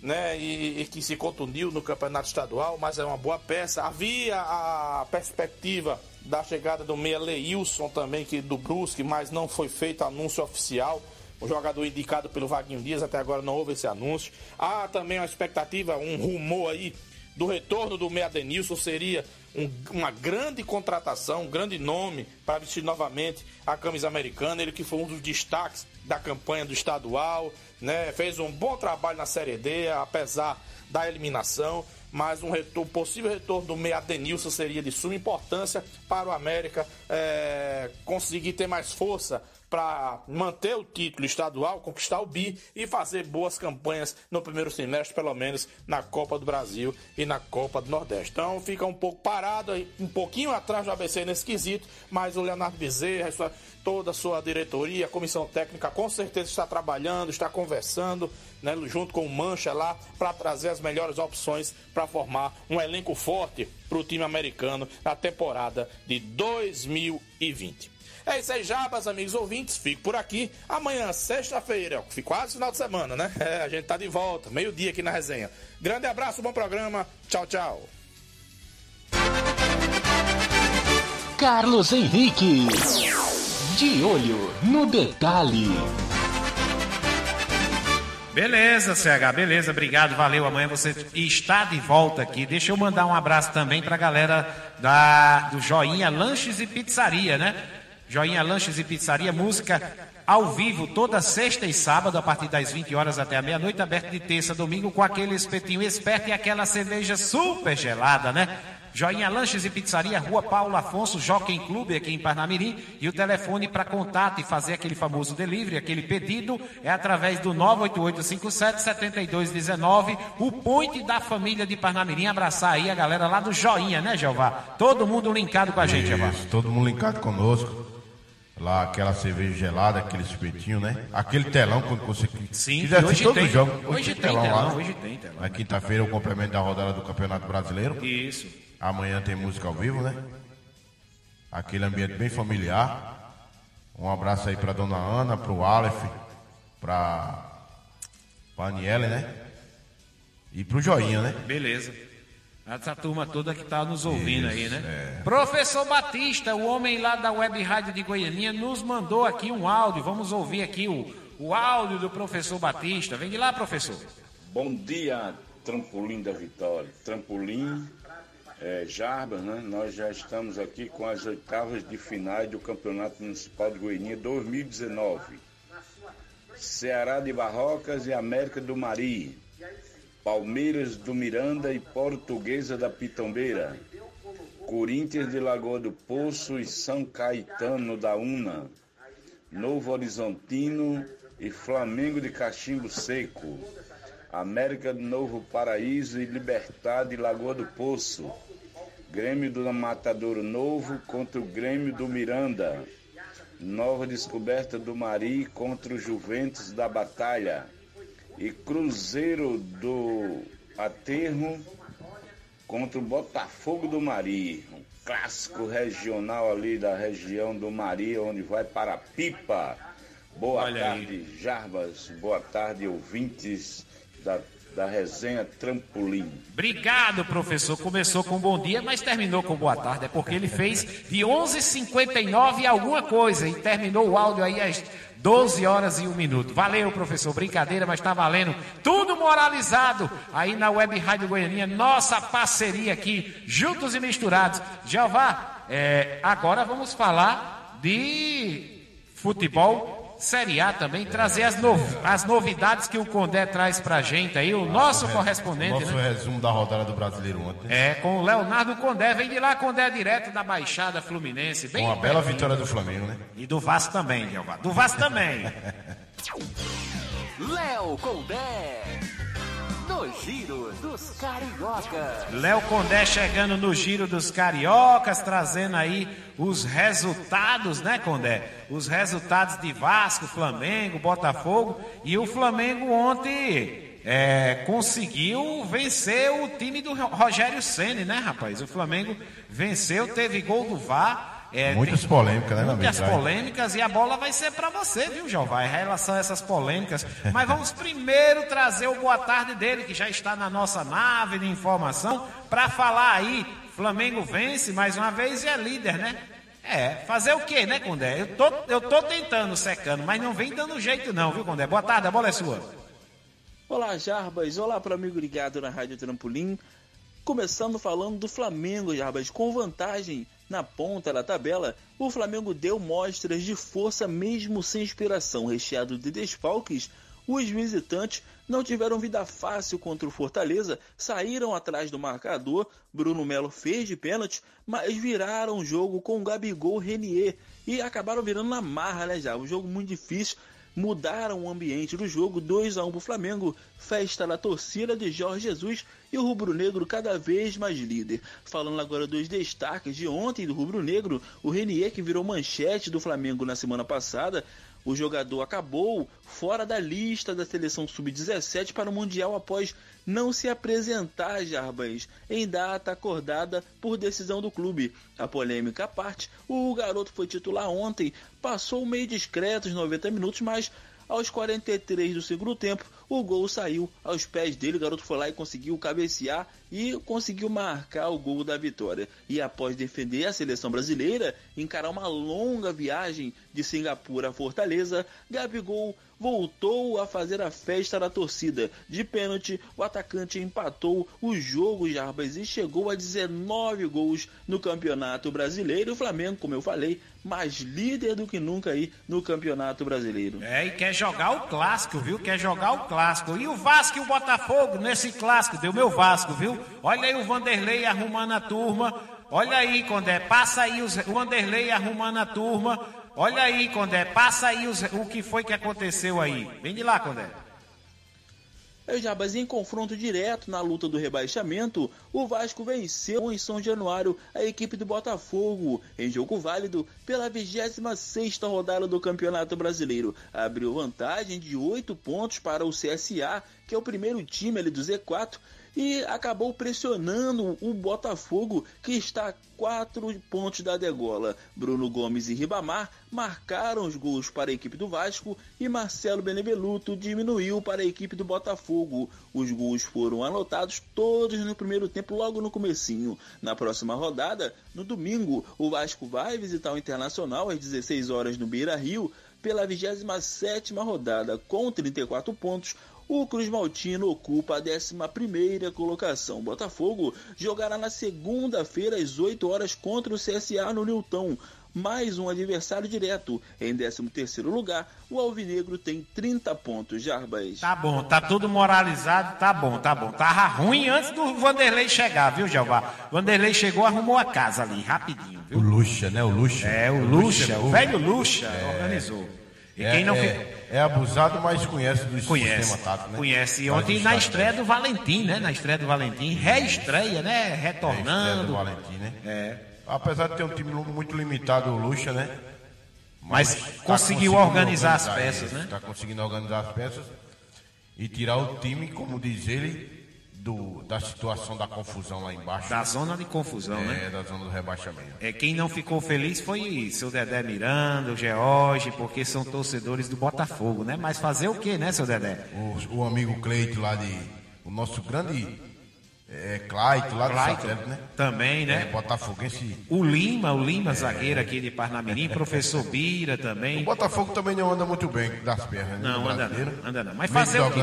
né, e, e que se contundiu no campeonato estadual, mas é uma boa peça. Havia a perspectiva da chegada do Meia Leilson também, que do Brusque, mas não foi feito anúncio oficial. O jogador indicado pelo Vaguinho Dias, até agora não houve esse anúncio. Há também uma expectativa, um rumor aí do retorno do Meia Denilson seria um- uma grande contratação, um grande nome para vestir novamente a camisa americana. Ele que foi um dos destaques da campanha do estadual, né? Fez um bom trabalho na Série D, apesar da eliminação, mas um retorno, possível retorno do meia Denilson seria de suma importância para o América é, conseguir ter mais força para manter o título estadual, conquistar o bi e fazer boas campanhas no primeiro semestre, pelo menos na Copa do Brasil e na Copa do Nordeste. Então fica um pouco parado, um pouquinho atrás do ABC nesse quesito, mas o Leonardo Bezerra, toda a sua diretoria, a comissão técnica, com certeza está trabalhando, está conversando, né, junto com o Mancha lá, para trazer as melhores opções para formar um elenco forte para o time americano na temporada de 2020. É isso aí, Jabas, amigos ouvintes. Fico por aqui. Amanhã, sexta-feira, quase final de semana, né? É, a gente tá de volta, meio-dia aqui na resenha. Grande abraço, bom programa. Tchau, tchau. Carlos Henrique. De olho no detalhe. Beleza, CH, beleza, obrigado, valeu. Amanhã você está de volta aqui. Deixa eu mandar um abraço também para a galera da, do Joinha Lanches e Pizzaria, né? Joinha Lanches e Pizzaria, música ao vivo toda sexta e sábado, a partir das 20 horas até a meia-noite, aberto de terça, domingo, com aquele espetinho esperto e aquela cerveja super gelada, né? Joinha Lanches e Pizzaria, Rua Paulo Afonso, Jockey Clube, aqui em Parnamirim. E o telefone para contato e fazer aquele famoso delivery, aquele pedido, é através do 98857-7219. O point da família de Parnamirim. Abraçar aí a galera lá do Joinha, né, Jeová? Todo mundo linkado com a gente, Jeová. Todo mundo linkado conosco. Lá aquela cerveja gelada, aquele espetinho, né? Aquele telão quando você Sim, quiser hoje todo tem. o jogo. Hoje tem telão telão, lá. hoje tem telão. Na quinta-feira o complemento da rodada do Campeonato Brasileiro. Isso. Amanhã tem música ao vivo, né? Aquele ambiente bem familiar. Um abraço aí pra dona Ana, pro Aleph, pra, pra Aniele, né? E pro Joinha, né? Beleza. Essa turma toda que está nos ouvindo Isso, aí, né? é. Professor Batista, o homem lá da Web Rádio de Goianinha, nos mandou aqui um áudio. Vamos ouvir aqui o, o áudio do professor Batista. Vem de lá, professor. Bom dia, Trampolim da Vitória. Trampolim, é, Jarbas, né? Nós já estamos aqui com as oitavas de finais do Campeonato Municipal de Goiânia 2019. Ceará de Barrocas e América do Mari. Palmeiras do Miranda e Portuguesa da Pitombeira. Corinthians de Lagoa do Poço e São Caetano da Una. Novo Horizontino e Flamengo de Cachimbo Seco. América do Novo Paraíso e Libertad de Lagoa do Poço. Grêmio do Matadouro Novo contra o Grêmio do Miranda. Nova descoberta do Mari contra o Juventus da Batalha. E Cruzeiro do Aterro contra o Botafogo do Mari. Um clássico regional ali da região do Mari, onde vai para a Pipa. Boa Olha tarde, Jarbas. Boa tarde, ouvintes da, da resenha Trampolim. Obrigado, professor. Começou com bom dia, mas terminou com boa tarde. É porque ele fez de 11h59 alguma coisa e terminou o áudio aí às 12 horas e 1 minuto. Valeu, professor. Brincadeira, mas tá valendo. Tudo moralizado aí na Web Rádio Goianinha. Nossa parceria aqui, juntos e misturados. Jeová, é, agora vamos falar de futebol. Série A também, trazer as, no- as novidades que o Condé traz pra gente aí, o nosso correspondente, Nosso né? resumo da rodada do Brasileiro ontem. É, com o Leonardo Condé. Vem de lá, Condé, direto da Baixada Fluminense. Bem Uma bela vitória do Flamengo, né? E do Vasco também, Jeová. Do Vasco também. [LAUGHS] Léo Condé. Giro dos Cariocas. Léo Condé chegando no giro dos cariocas, trazendo aí os resultados, né, Condé? Os resultados de Vasco, Flamengo, Botafogo. E o Flamengo ontem é, conseguiu vencer o time do Rogério Ceni, né, rapaz? O Flamengo venceu, teve gol do VAR. É, Muitas tem- polêmicas, né, Muitas arbitragem. polêmicas e a bola vai ser para você, viu, Jeová? Em relação a essas polêmicas. Mas vamos primeiro trazer o boa tarde dele, que já está na nossa nave de informação, para falar aí. Flamengo vence mais uma vez e é líder, né? É, fazer o quê, né, Condé? Eu tô, eu tô tentando, secando, mas não vem dando jeito não, viu, Condé? Boa tarde, a bola é sua. Olá, Jarbas. Olá para amigo ligado na Rádio Trampolim. Começando falando do Flamengo, Jarbas, com vantagem na ponta da tabela, o Flamengo deu mostras de força mesmo sem inspiração, recheado de desfalques. Os visitantes não tiveram vida fácil contra o Fortaleza, saíram atrás do marcador, Bruno Melo fez de pênalti, mas viraram o jogo com Gabigol Renier e acabaram virando na marra, né, já? Um jogo muito difícil, mudaram o ambiente do jogo, 2 a 1 para o Flamengo, festa da torcida de Jorge Jesus e o rubro-negro cada vez mais líder. Falando agora dos destaques de ontem do rubro-negro, o Renier que virou manchete do Flamengo na semana passada, o jogador acabou fora da lista da seleção sub-17 para o Mundial após não se apresentar, Jarbas, em data acordada por decisão do clube. A polêmica à parte, o garoto foi titular ontem, passou meio discreto os 90 minutos, mas aos 43 do segundo tempo, o gol saiu aos pés dele. O garoto foi lá e conseguiu cabecear e conseguiu marcar o gol da vitória. E após defender a seleção brasileira, encarar uma longa viagem de Singapura a Fortaleza, Gabigol voltou a fazer a festa da torcida. De pênalti, o atacante empatou o jogo Jarbas e chegou a 19 gols no Campeonato Brasileiro. O Flamengo, como eu falei, mais líder do que nunca aí no Campeonato Brasileiro. É, e quer jogar o clássico, viu? Quer jogar o clássico. E o Vasco e o Botafogo nesse clássico, deu meu Vasco, viu? Olha aí o Vanderlei arrumando a turma. Olha aí, Condé, passa aí o Vanderlei arrumando a turma. Olha aí, Condé, passa aí os, o que foi que aconteceu aí. Vem de lá, Condé. Aí, Jabas, em confronto direto na luta do rebaixamento, o Vasco venceu em São Januário a equipe do Botafogo, em jogo válido pela 26 rodada do Campeonato Brasileiro. Abriu vantagem de 8 pontos para o CSA, que é o primeiro time ali do Z4, e acabou pressionando o Botafogo, que está a quatro pontos da degola. Bruno Gomes e Ribamar marcaram os gols para a equipe do Vasco e Marcelo Beneveluto diminuiu para a equipe do Botafogo. Os gols foram anotados todos no primeiro tempo, logo no comecinho. Na próxima rodada, no domingo, o Vasco vai visitar o Internacional às 16 horas no Beira-Rio pela 27ª rodada com 34 pontos. O Cruz Maltino ocupa a 11 colocação. Botafogo jogará na segunda-feira às 8 horas contra o CSA no Newton. Mais um adversário direto. Em 13 lugar, o Alvinegro tem 30 pontos. Jarbas. Tá bom, tá tudo moralizado, tá bom, tá bom. Tava ruim antes do Vanderlei chegar, viu, Jeová? Vanderlei chegou, arrumou a casa ali, rapidinho, viu? O Luxa, né? O Luxa. É, o Luxa, o velho Luxa é... organizou. E é, quem não é, é, abusado, mas conhece do conhece, sistema tático, né? Conhece. E ontem na estreia do Valentim, né? Na estreia do Valentim, reestreia, né? Retornando. do Valentim, né? É. Apesar de ter um time muito limitado, o Lucha, né? Mas, mas tá conseguiu organizar, organizar, as peças, né? Está conseguindo organizar as peças e tirar o time, como diz ele, do, da situação da confusão lá embaixo. Da zona de confusão, é, né? É, da zona do rebaixamento. É, quem não ficou feliz foi seu Dedé Miranda, o George, porque são torcedores do Botafogo, né? Mas fazer o que, né, seu Dedé? O, o amigo Cleito lá de. O nosso grande é, Clayton, lá do satélite, né? Também, né? É, Botafoguense. O Lima, o Lima, é. zagueiro aqui de Parnamirim, professor Bira também. O Botafogo também não anda muito bem das pernas, né? Não, anda não, anda não. Mas fazer o quê?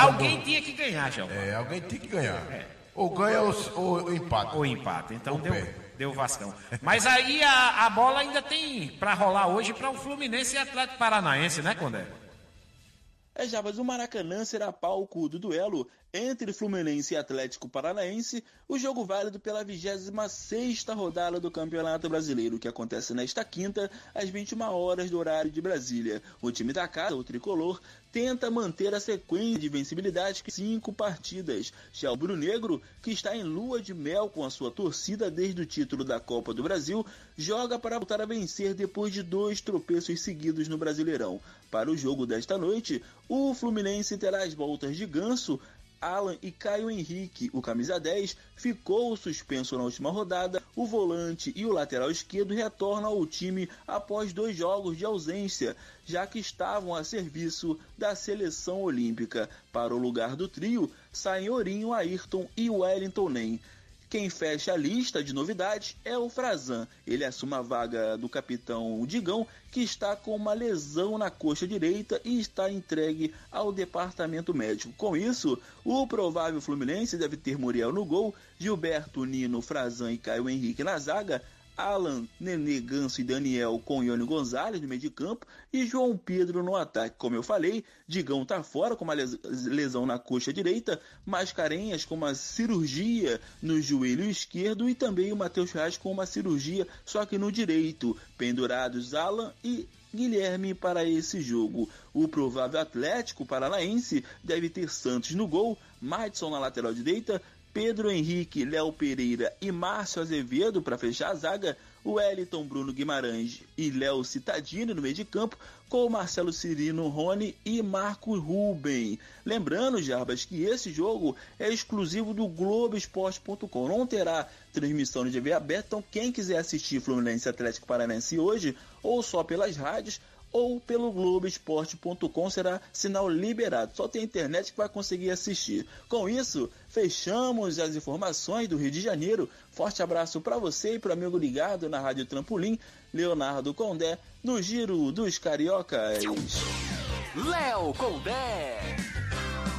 Alguém tinha que ganhar, João. É, alguém tinha que ganhar. É. Ou ganha ou, ou empata. Ou empata. Então ou deu, deu Vascão. Mas aí a, a bola ainda tem para rolar hoje para o Fluminense e Atlético Paranaense, né, Condé? É, já, mas o Maracanã será palco do duelo entre Fluminense e Atlético Paranaense, o jogo válido pela 26ª rodada do Campeonato Brasileiro, que acontece nesta quinta, às 21 horas do horário de Brasília. O time da casa, o tricolor, tenta manter a sequência de vencibilidade de cinco partidas. Já o Brunegro, que está em lua de mel com a sua torcida desde o título da Copa do Brasil, joga para voltar a vencer depois de dois tropeços seguidos no Brasileirão. Para o jogo desta noite, o Fluminense terá as voltas de Ganso, Alan e Caio Henrique, o camisa 10, ficou suspenso na última rodada. O volante e o lateral esquerdo retornam ao time após dois jogos de ausência, já que estavam a serviço da seleção olímpica. Para o lugar do trio, saem Ourinho, Ayrton e Wellington Nem. Quem fecha a lista de novidades é o Frazan. Ele assume a vaga do capitão Digão, que está com uma lesão na coxa direita e está entregue ao departamento médico. Com isso, o provável Fluminense deve ter Muriel no gol, Gilberto, Nino, Frazan e Caio Henrique na zaga, Alan, Nenê, Ganso e Daniel com Ione Gonzalez no meio de campo e João Pedro no ataque. Como eu falei, Digão tá fora com uma lesão na coxa direita, Mascarenhas com uma cirurgia no joelho esquerdo e também o Matheus Reis com uma cirurgia só que no direito. Pendurados Alan e Guilherme para esse jogo. O provável Atlético Paranaense deve ter Santos no gol, Madison na lateral direita, Pedro Henrique, Léo Pereira e Márcio Azevedo para fechar a zaga, Wellington Bruno Guimarães e Léo Citadini no meio de campo, com Marcelo Cirino Rony e Marco Ruben. Lembrando, Jarbas, que esse jogo é exclusivo do Globoesporte.com. Não terá transmissão de TV aberta, então quem quiser assistir Fluminense Atlético Paranense hoje, ou só pelas rádios, ou pelo Globoesporte.com será sinal liberado. Só tem internet que vai conseguir assistir. Com isso, fechamos as informações do Rio de Janeiro. Forte abraço para você e para amigo ligado na Rádio Trampolim, Leonardo Condé, no Giro dos Cariocas. Léo Condé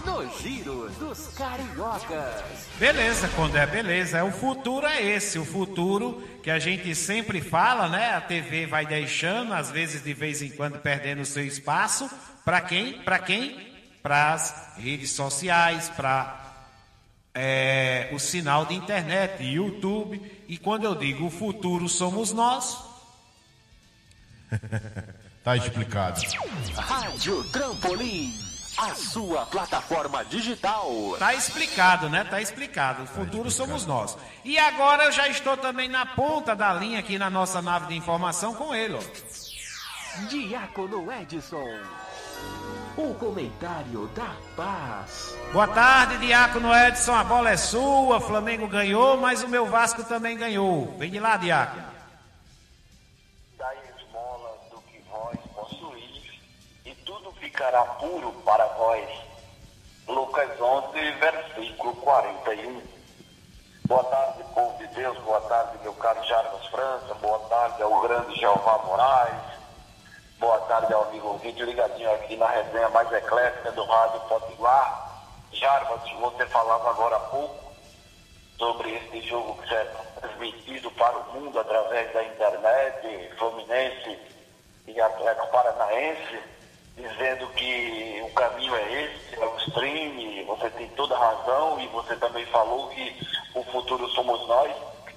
no Giro dos Cariocas. Beleza, Condé, beleza. O futuro é esse, o futuro que a gente sempre fala, né? A TV vai deixando, às vezes de vez em quando perdendo o seu espaço. Para quem? Para quem? Para as redes sociais, para é, o sinal de internet, YouTube. E quando eu digo o futuro somos nós. [LAUGHS] tá explicado. Rádio Trampolim. A sua plataforma digital. Tá explicado, né? Tá explicado. O futuro tá somos nós. E agora eu já estou também na ponta da linha aqui na nossa nave de informação com ele, ó. Diácono Edson. O comentário da paz. Boa tarde, Diácono Edson. A bola é sua. Flamengo ganhou, mas o meu Vasco também ganhou. Vem de lá, Diácono. Ficará puro para vós. Lucas 11, versículo 41. Boa tarde, povo de Deus, boa tarde, meu caro Jarvis França, boa tarde ao grande Jeová Moraes, boa tarde ao amigo ouvinte ligadinho aqui na resenha mais eclética do Rádio Potiguar. Jarvis, você falava agora há pouco sobre esse jogo que é transmitido para o mundo através da internet, Fluminense e Atlético Paranaense dizendo que o caminho é esse, é o stream, você tem toda a razão e você também falou que o futuro somos nós.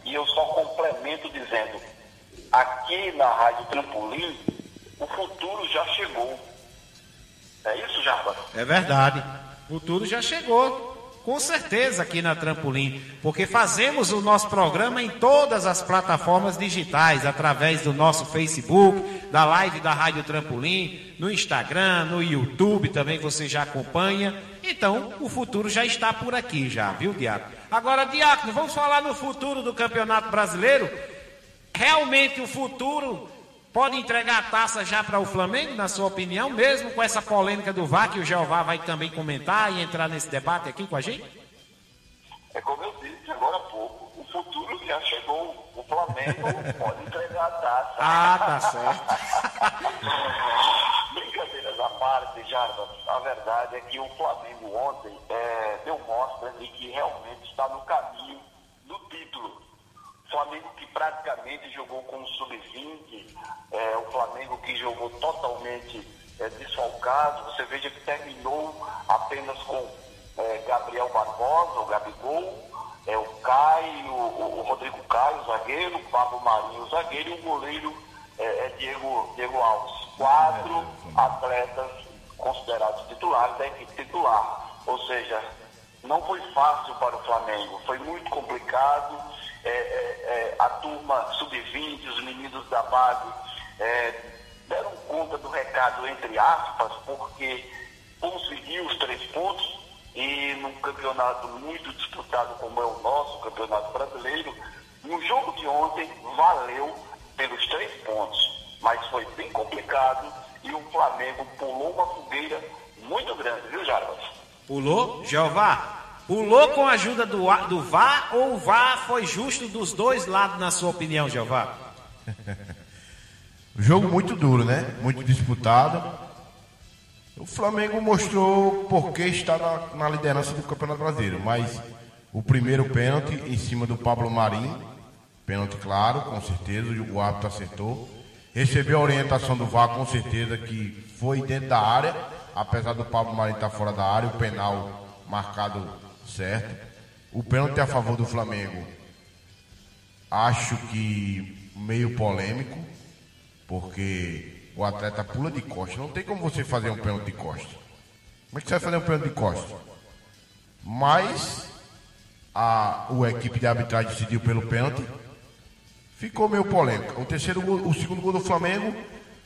E eu só complemento dizendo, aqui na Rádio Trampolim, o futuro já chegou. É isso, Jarba? É verdade. O futuro já chegou. Com certeza aqui na Trampolim, porque fazemos o nosso programa em todas as plataformas digitais, através do nosso Facebook, da live da Rádio Trampolim, no Instagram, no YouTube também você já acompanha. Então, o futuro já está por aqui já, viu, Diácono? Agora, Diácono, vamos falar no futuro do Campeonato Brasileiro? Realmente o futuro Pode entregar a taça já para o Flamengo, na sua opinião, mesmo com essa polêmica do VAR, que o Jeová vai também comentar e entrar nesse debate aqui com a gente? É como eu disse agora há pouco, o futuro já chegou. O Flamengo pode entregar a taça. Ah, tá certo. [LAUGHS] Brincadeiras à parte, Jardim, a verdade é que o Flamengo ontem é, deu mostra de que realmente está no caminho do título. Flamengo que praticamente jogou com o sub-20, é, o Flamengo que jogou totalmente é, desfalcado. Você veja que terminou apenas com é, Gabriel Barbosa, o Gabigol, é, o Caio, o, o Rodrigo Caio, zagueiro, o Pablo Marinho, zagueiro, e o goleiro é, é Diego, Diego Alves. Quatro atletas considerados titulares da equipe titular. Ou seja, não foi fácil para o Flamengo, foi muito complicado é, é, é, a turma sub-20, os meninos da base, é, deram conta do recado, entre aspas, porque conseguiu os três pontos e num campeonato muito disputado como é o nosso, o Campeonato Brasileiro, no jogo de ontem valeu pelos três pontos, mas foi bem complicado e o Flamengo pulou uma fogueira muito grande, viu, Jarbas? Pulou? Jeová, Pulou com a ajuda do, do VAR ou o VAR foi justo dos dois lados, na sua opinião, Jeová? [LAUGHS] Jogo muito duro, né? Muito disputado. O Flamengo mostrou porque está na, na, liderança do Campeonato Brasileiro, mas o primeiro pênalti em cima do Pablo Marim Pênalti claro, com certeza, o árbitro acertou. Recebeu a orientação do VAR, com certeza, que foi dentro da área, apesar do Pablo Marinho estar fora da área, o penal marcado certo. O pênalti a favor do Flamengo, acho que meio polêmico, porque o atleta pula de costa. Não tem como você fazer um pênalti de costa. Como é que você vai fazer um pênalti de costa? Mas a, a equipe de arbitragem decidiu pelo pênalti. Ficou meio polêmico. O terceiro gol, o segundo gol do Flamengo,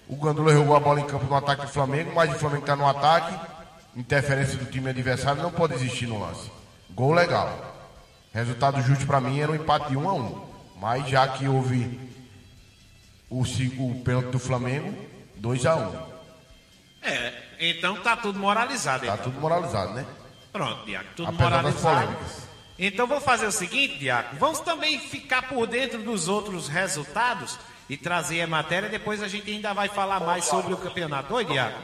o Gandula jogou a bola em campo no ataque do Flamengo, mas o Flamengo está no ataque. Interferência do time adversário não pode existir no lance. Gol legal. Resultado justo para mim era um empate de 1 a 1. Mas já que houve o, o pênalti do Flamengo, 2 a 1. É, então tá tudo moralizado. Tá então. tudo moralizado, né? Pronto, Diaco, tudo Apesar moralizado. Então vou fazer o seguinte, Diaco. Vamos também ficar por dentro dos outros resultados e trazer a matéria. Depois a gente ainda vai falar mais sobre o campeonato. Oi, Diaco.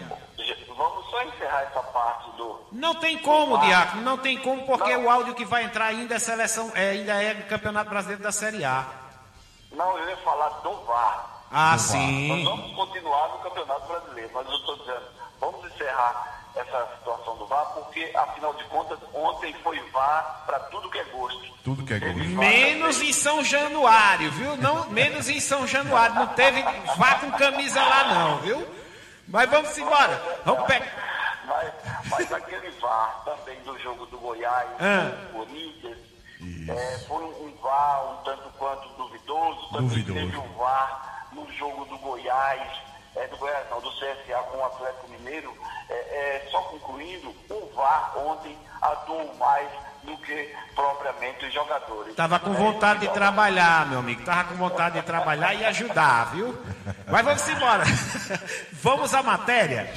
Vamos só encerrar essa parte do. Não tem como, Diaco, não tem como, porque o áudio que vai entrar ainda é seleção, é, ainda é Campeonato Brasileiro da Série A. Não, eu ia falar do VAR. Ah, VAR. sim. Nós vamos continuar no Campeonato Brasileiro, mas eu estou dizendo, vamos encerrar essa situação do VAR, porque, afinal de contas, ontem foi VAR para tudo que é gosto. Tudo que é gosto. Menos em São Januário, viu? Não, menos em São Januário. Não teve vá com camisa lá, não, viu? Mas vamos embora. Vamos pegar. Mas, mas aquele VAR também do jogo do Goiás, Ah. do Corinthians, é, foi um, um VAR um tanto quanto duvidoso. Também Duvidoso. teve um VAR no jogo do Goiás, é, do Goiás não, do CSA com o Atlético Mineiro. É, é, só concluindo, o VAR ontem atuou mais do que propriamente os jogadores. Tava com É, vontade de trabalhar, meu amigo. Tava com vontade de trabalhar e ajudar, viu? Mas vamos embora. [LAUGHS] Vamos à matéria.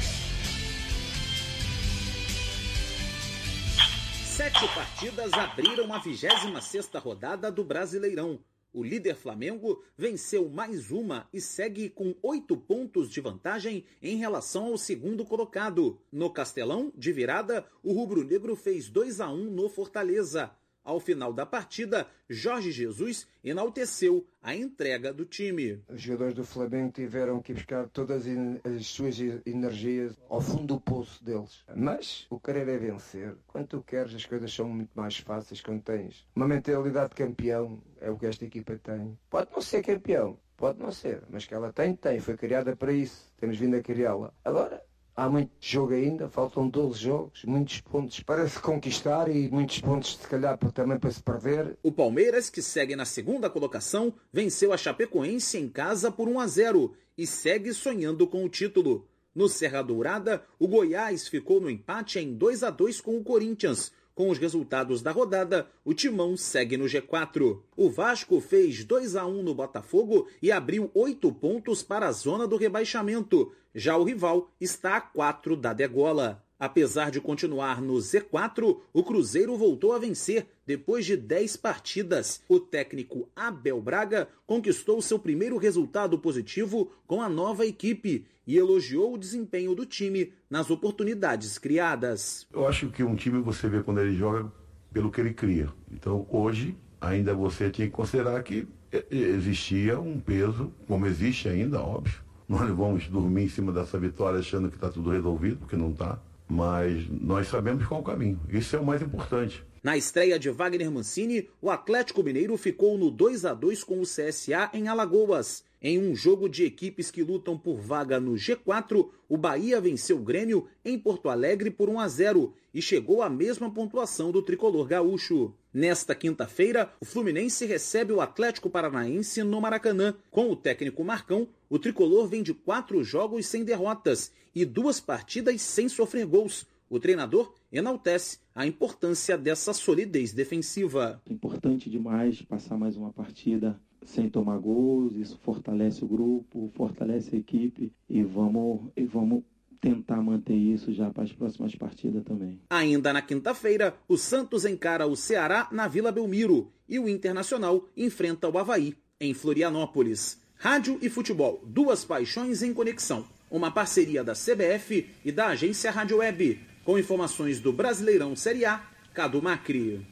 Sete partidas abriram a 26ª rodada do Brasileirão. O líder Flamengo venceu mais uma e segue com oito pontos de vantagem em relação ao segundo colocado. No Castelão, de virada, o rubro-negro fez 2 a 1 no Fortaleza. Ao final da partida, Jorge Jesus enalteceu a entrega do time. Os jogadores do Flamengo tiveram que buscar todas as suas energias ao fundo do poço deles. Mas o querer é vencer. Quando tu queres, as coisas são muito mais fáceis quando tens uma mentalidade de campeão. É o que esta equipa tem. Pode não ser campeão, pode não ser, mas que ela tem, tem. Foi criada para isso. Temos vindo a criá-la. Agora, Há muito jogo ainda, faltam 12 jogos, muitos pontos para se conquistar e muitos pontos, se calhar, também para se perder. O Palmeiras, que segue na segunda colocação, venceu a Chapecoense em casa por 1 a 0 e segue sonhando com o título. No Serra Dourada, o Goiás ficou no empate em 2 a 2 com o Corinthians. Com os resultados da rodada, o Timão segue no G4. O Vasco fez 2 a 1 no Botafogo e abriu oito pontos para a zona do rebaixamento. Já o rival está a 4 da degola. Apesar de continuar no Z4, o Cruzeiro voltou a vencer depois de 10 partidas. O técnico Abel Braga conquistou seu primeiro resultado positivo com a nova equipe e elogiou o desempenho do time nas oportunidades criadas. Eu acho que um time você vê quando ele joga pelo que ele cria. Então hoje ainda você tinha que considerar que e- existia um peso, como existe ainda, óbvio. Nós vamos dormir em cima dessa vitória achando que está tudo resolvido, porque não está. Mas nós sabemos qual o caminho. Isso é o mais importante. Na estreia de Wagner Mancini, o Atlético Mineiro ficou no 2 a 2 com o CSA em Alagoas. Em um jogo de equipes que lutam por vaga no G4, o Bahia venceu o Grêmio em Porto Alegre por 1 a 0 e chegou à mesma pontuação do tricolor gaúcho. Nesta quinta-feira, o Fluminense recebe o Atlético Paranaense no Maracanã. Com o técnico Marcão, o tricolor vem de quatro jogos sem derrotas e duas partidas sem sofrer gols. O treinador enaltece a importância dessa solidez defensiva. Importante demais passar mais uma partida sem tomar gols, isso fortalece o grupo, fortalece a equipe e vamos, e vamos tentar manter isso já para as próximas partidas também. Ainda na quinta-feira, o Santos encara o Ceará na Vila Belmiro e o Internacional enfrenta o Havaí, em Florianópolis. Rádio e futebol, duas paixões em conexão. Uma parceria da CBF e da agência Rádio Web. Com informações do Brasileirão Série A, Cadu Macri.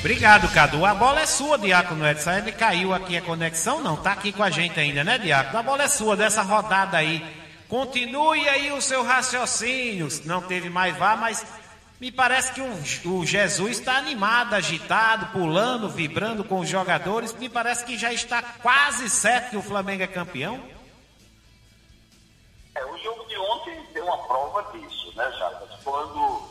Obrigado, Cadu. A bola é sua, Diácono Edson. Ele caiu aqui a conexão, não. Tá aqui com a gente ainda, né, Diácono? A bola é sua dessa rodada aí. Continue aí o seu raciocínio. Não teve mais vá, mas me parece que o, o Jesus está animado, agitado, pulando, vibrando com os jogadores. Me parece que já está quase certo que o Flamengo é campeão. É, o jogo de ontem deu uma prova disso, né, Jarbas? Quando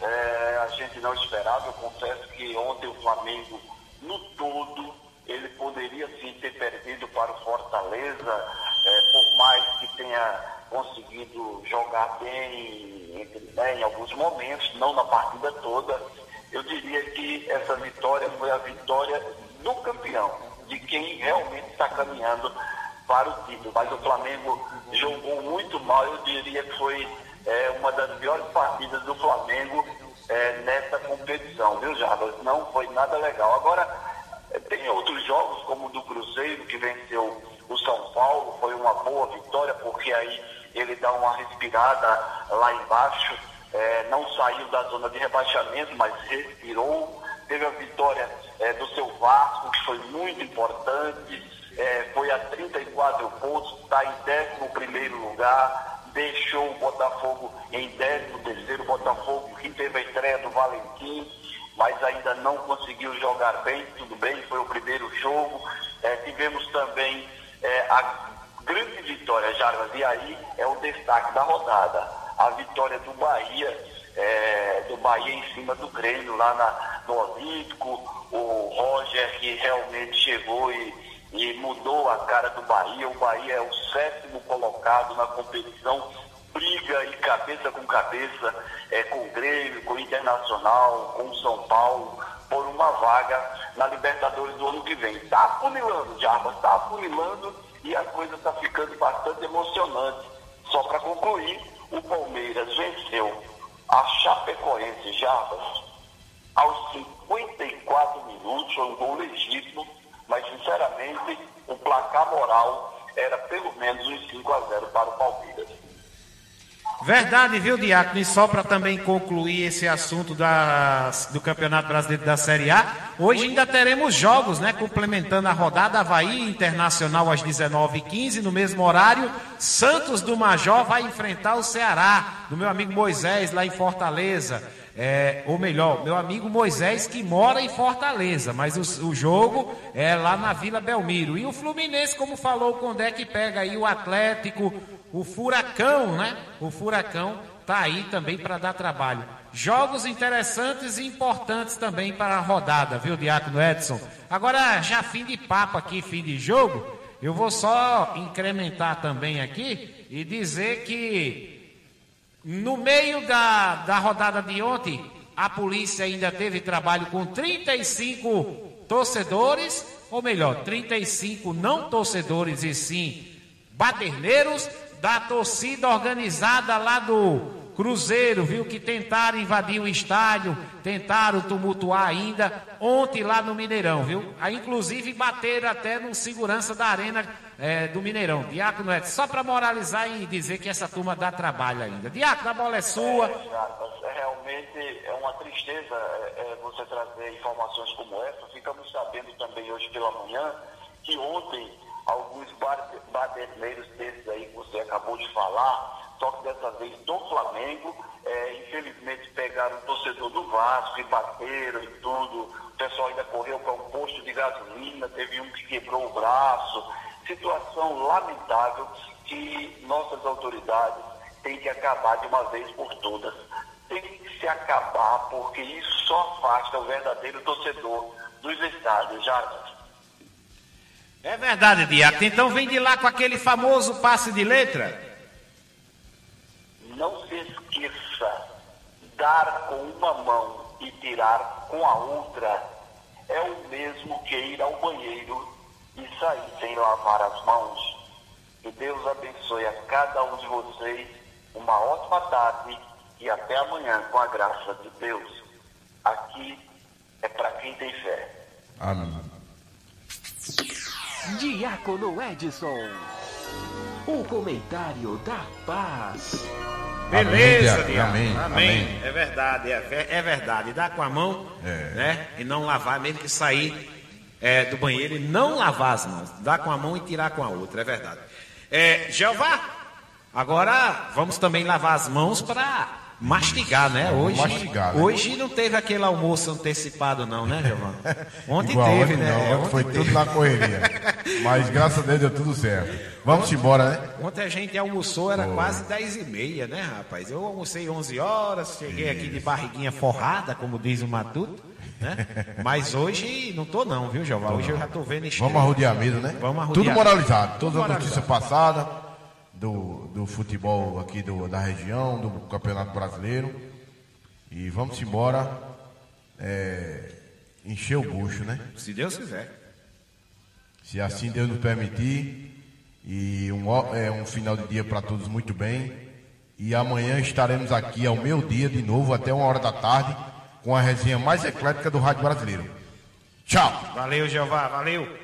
é, a gente não esperava. Eu confesso que ontem o Flamengo, no todo, ele poderia sim ter perdido para o Fortaleza, é, por mais que tenha conseguido jogar bem, né, em alguns momentos, não na partida toda. Eu diria que essa vitória foi a vitória do campeão, de quem realmente está caminhando para o título. Mas o Flamengo jogou muito mal, eu diria que foi é, uma das piores partidas do Flamengo é, nessa competição, viu, Jarbas? Não foi nada legal. Agora, é, tem outros jogos, como o do Cruzeiro, que venceu o São Paulo, foi uma boa vitória, porque aí ele dá lá embaixo, é, não saiu da zona de rebaixamento, mas respirou. Teve a vitória é, do seu Vasco, que foi muito importante, é, foi a 34 pontos, está em 11 lugar deixou o Botafogo em 13 terceiro, Botafogo que teve a estreia do Valentim, mas ainda não conseguiu jogar bem, tudo bem, foi o primeiro jogo. É, tivemos também é, a e aí é o destaque da rodada, a vitória do Bahia, é, do Bahia em cima do Grêmio, lá na, no Olímpico, o Roger que realmente chegou e e mudou a cara do Bahia. O Bahia é o sétimo colocado na competição, briga e cabeça com cabeça é, com o Grêmio, com o Internacional, com o São Paulo, por uma vaga na Libertadores do ano que vem. Está afunilando, Jarbas, está afunilando e a coisa está ficando bastante emocionante. Só para concluir, o Palmeiras venceu a Chapecoense Jarbas aos 54 minutos, foi um gol legítimo mas sinceramente o placar moral era pelo menos uns 5 a 0 para o Palmeiras. Verdade, viu, Diácono? E só para também concluir esse assunto do Campeonato Brasileiro da Série A, hoje ainda teremos jogos, né? Complementando a rodada, Havaí Internacional às 19h15, no mesmo horário. Santos do Major vai enfrentar o Ceará, do meu amigo Moisés, lá em Fortaleza é, ou melhor, meu amigo Moisés que mora em Fortaleza, mas o, o, jogo é lá na Vila Belmiro. E o Fluminense, como falou o Condé, que pega aí o Atlético, o Furacão, né? O Furacão tá aí também para dar trabalho. Jogos interessantes e importantes também para a rodada, viu, Diácono Edson? Agora, já fim de papo aqui, fim de jogo, eu vou só incrementar também aqui e dizer que no meio da, da rodada de ontem, a polícia ainda teve trabalho com 35 torcedores, ou melhor, 35 não torcedores e sim baderneiros da torcida organizada lá do Cruzeiro, viu, que tentaram invadir o estádio, tentaram tumultuar ainda, ontem lá no Mineirão, viu? Aí, inclusive, bateram até no segurança da arena é, do Mineirão. Diácono, é só para moralizar e dizer que essa turma dá trabalho ainda. Diácono, a bola é sua. É, realmente é uma tristeza é, é, você trazer informações como essa. Ficamos sabendo também hoje pela manhã que ontem alguns baderneiros desses aí que você acabou de falar só que dessa vez do Flamengo. É, infelizmente pegaram o torcedor do Vasco e bateram e tudo. O pessoal ainda correu para um posto de gasolina, teve um que quebrou o braço. Situação lamentável que nossas autoridades têm que acabar de uma vez por todas. Tem que se acabar, porque isso só afasta o verdadeiro torcedor dos estádios, já. É verdade, Diaco. Então vem de lá com aquele famoso passe de letra não se esqueça, dar com uma mão e tirar com a outra é o mesmo que ir ao banheiro e sair sem lavar as mãos. Que Deus abençoe a cada um de vocês. Uma ótima tarde e até amanhã, com a graça de Deus. Aqui é para quem tem fé. Amém. Diácono Edson. O comentário da paz. Beleza, Amém, Diabo. amém, Amém. amém. É verdade, é, é verdade. Dá com a mão, É. né? E não lavar, mesmo que sair é, do banheiro e não lavar as mãos. Dá com a mão e tirar com a outra, é verdade. É, Jeová, agora vamos também lavar as mãos para mastigar, né? Hoje, mastigar, né? hoje não teve aquele almoço antecipado, não, né, Jeová? [LAUGHS] Ontem Igual teve, ontem, né? não, ontem foi ontem tudo na correria. Mas graças a Deus deu tudo certo. Vamos embora, né? Ontem a gente almoçou, era Foi. quase 10 e meia, né, rapaz? Eu almocei 11 horas, cheguei aqui de barriguinha forrada, como diz o Matuto, né? [LAUGHS] Mas hoje não tô não, viu, Jeová? Hoje eu já tô vendo Vamos arrodear a mesa, né? Vamos arrodear. Tudo moralizado. Toda a notícia passada do, do futebol aqui do, da região, do Campeonato Brasileiro. E vamos embora é, encher o bucho, né? Se Deus quiser. Se assim Deus nos permitir. E um, é, um final de dia para todos muito bem. E amanhã estaremos aqui ao meio-dia de novo, até uma hora da tarde, com a resenha mais eclética do Rádio Brasileiro. Tchau! Valeu, Jeová, valeu.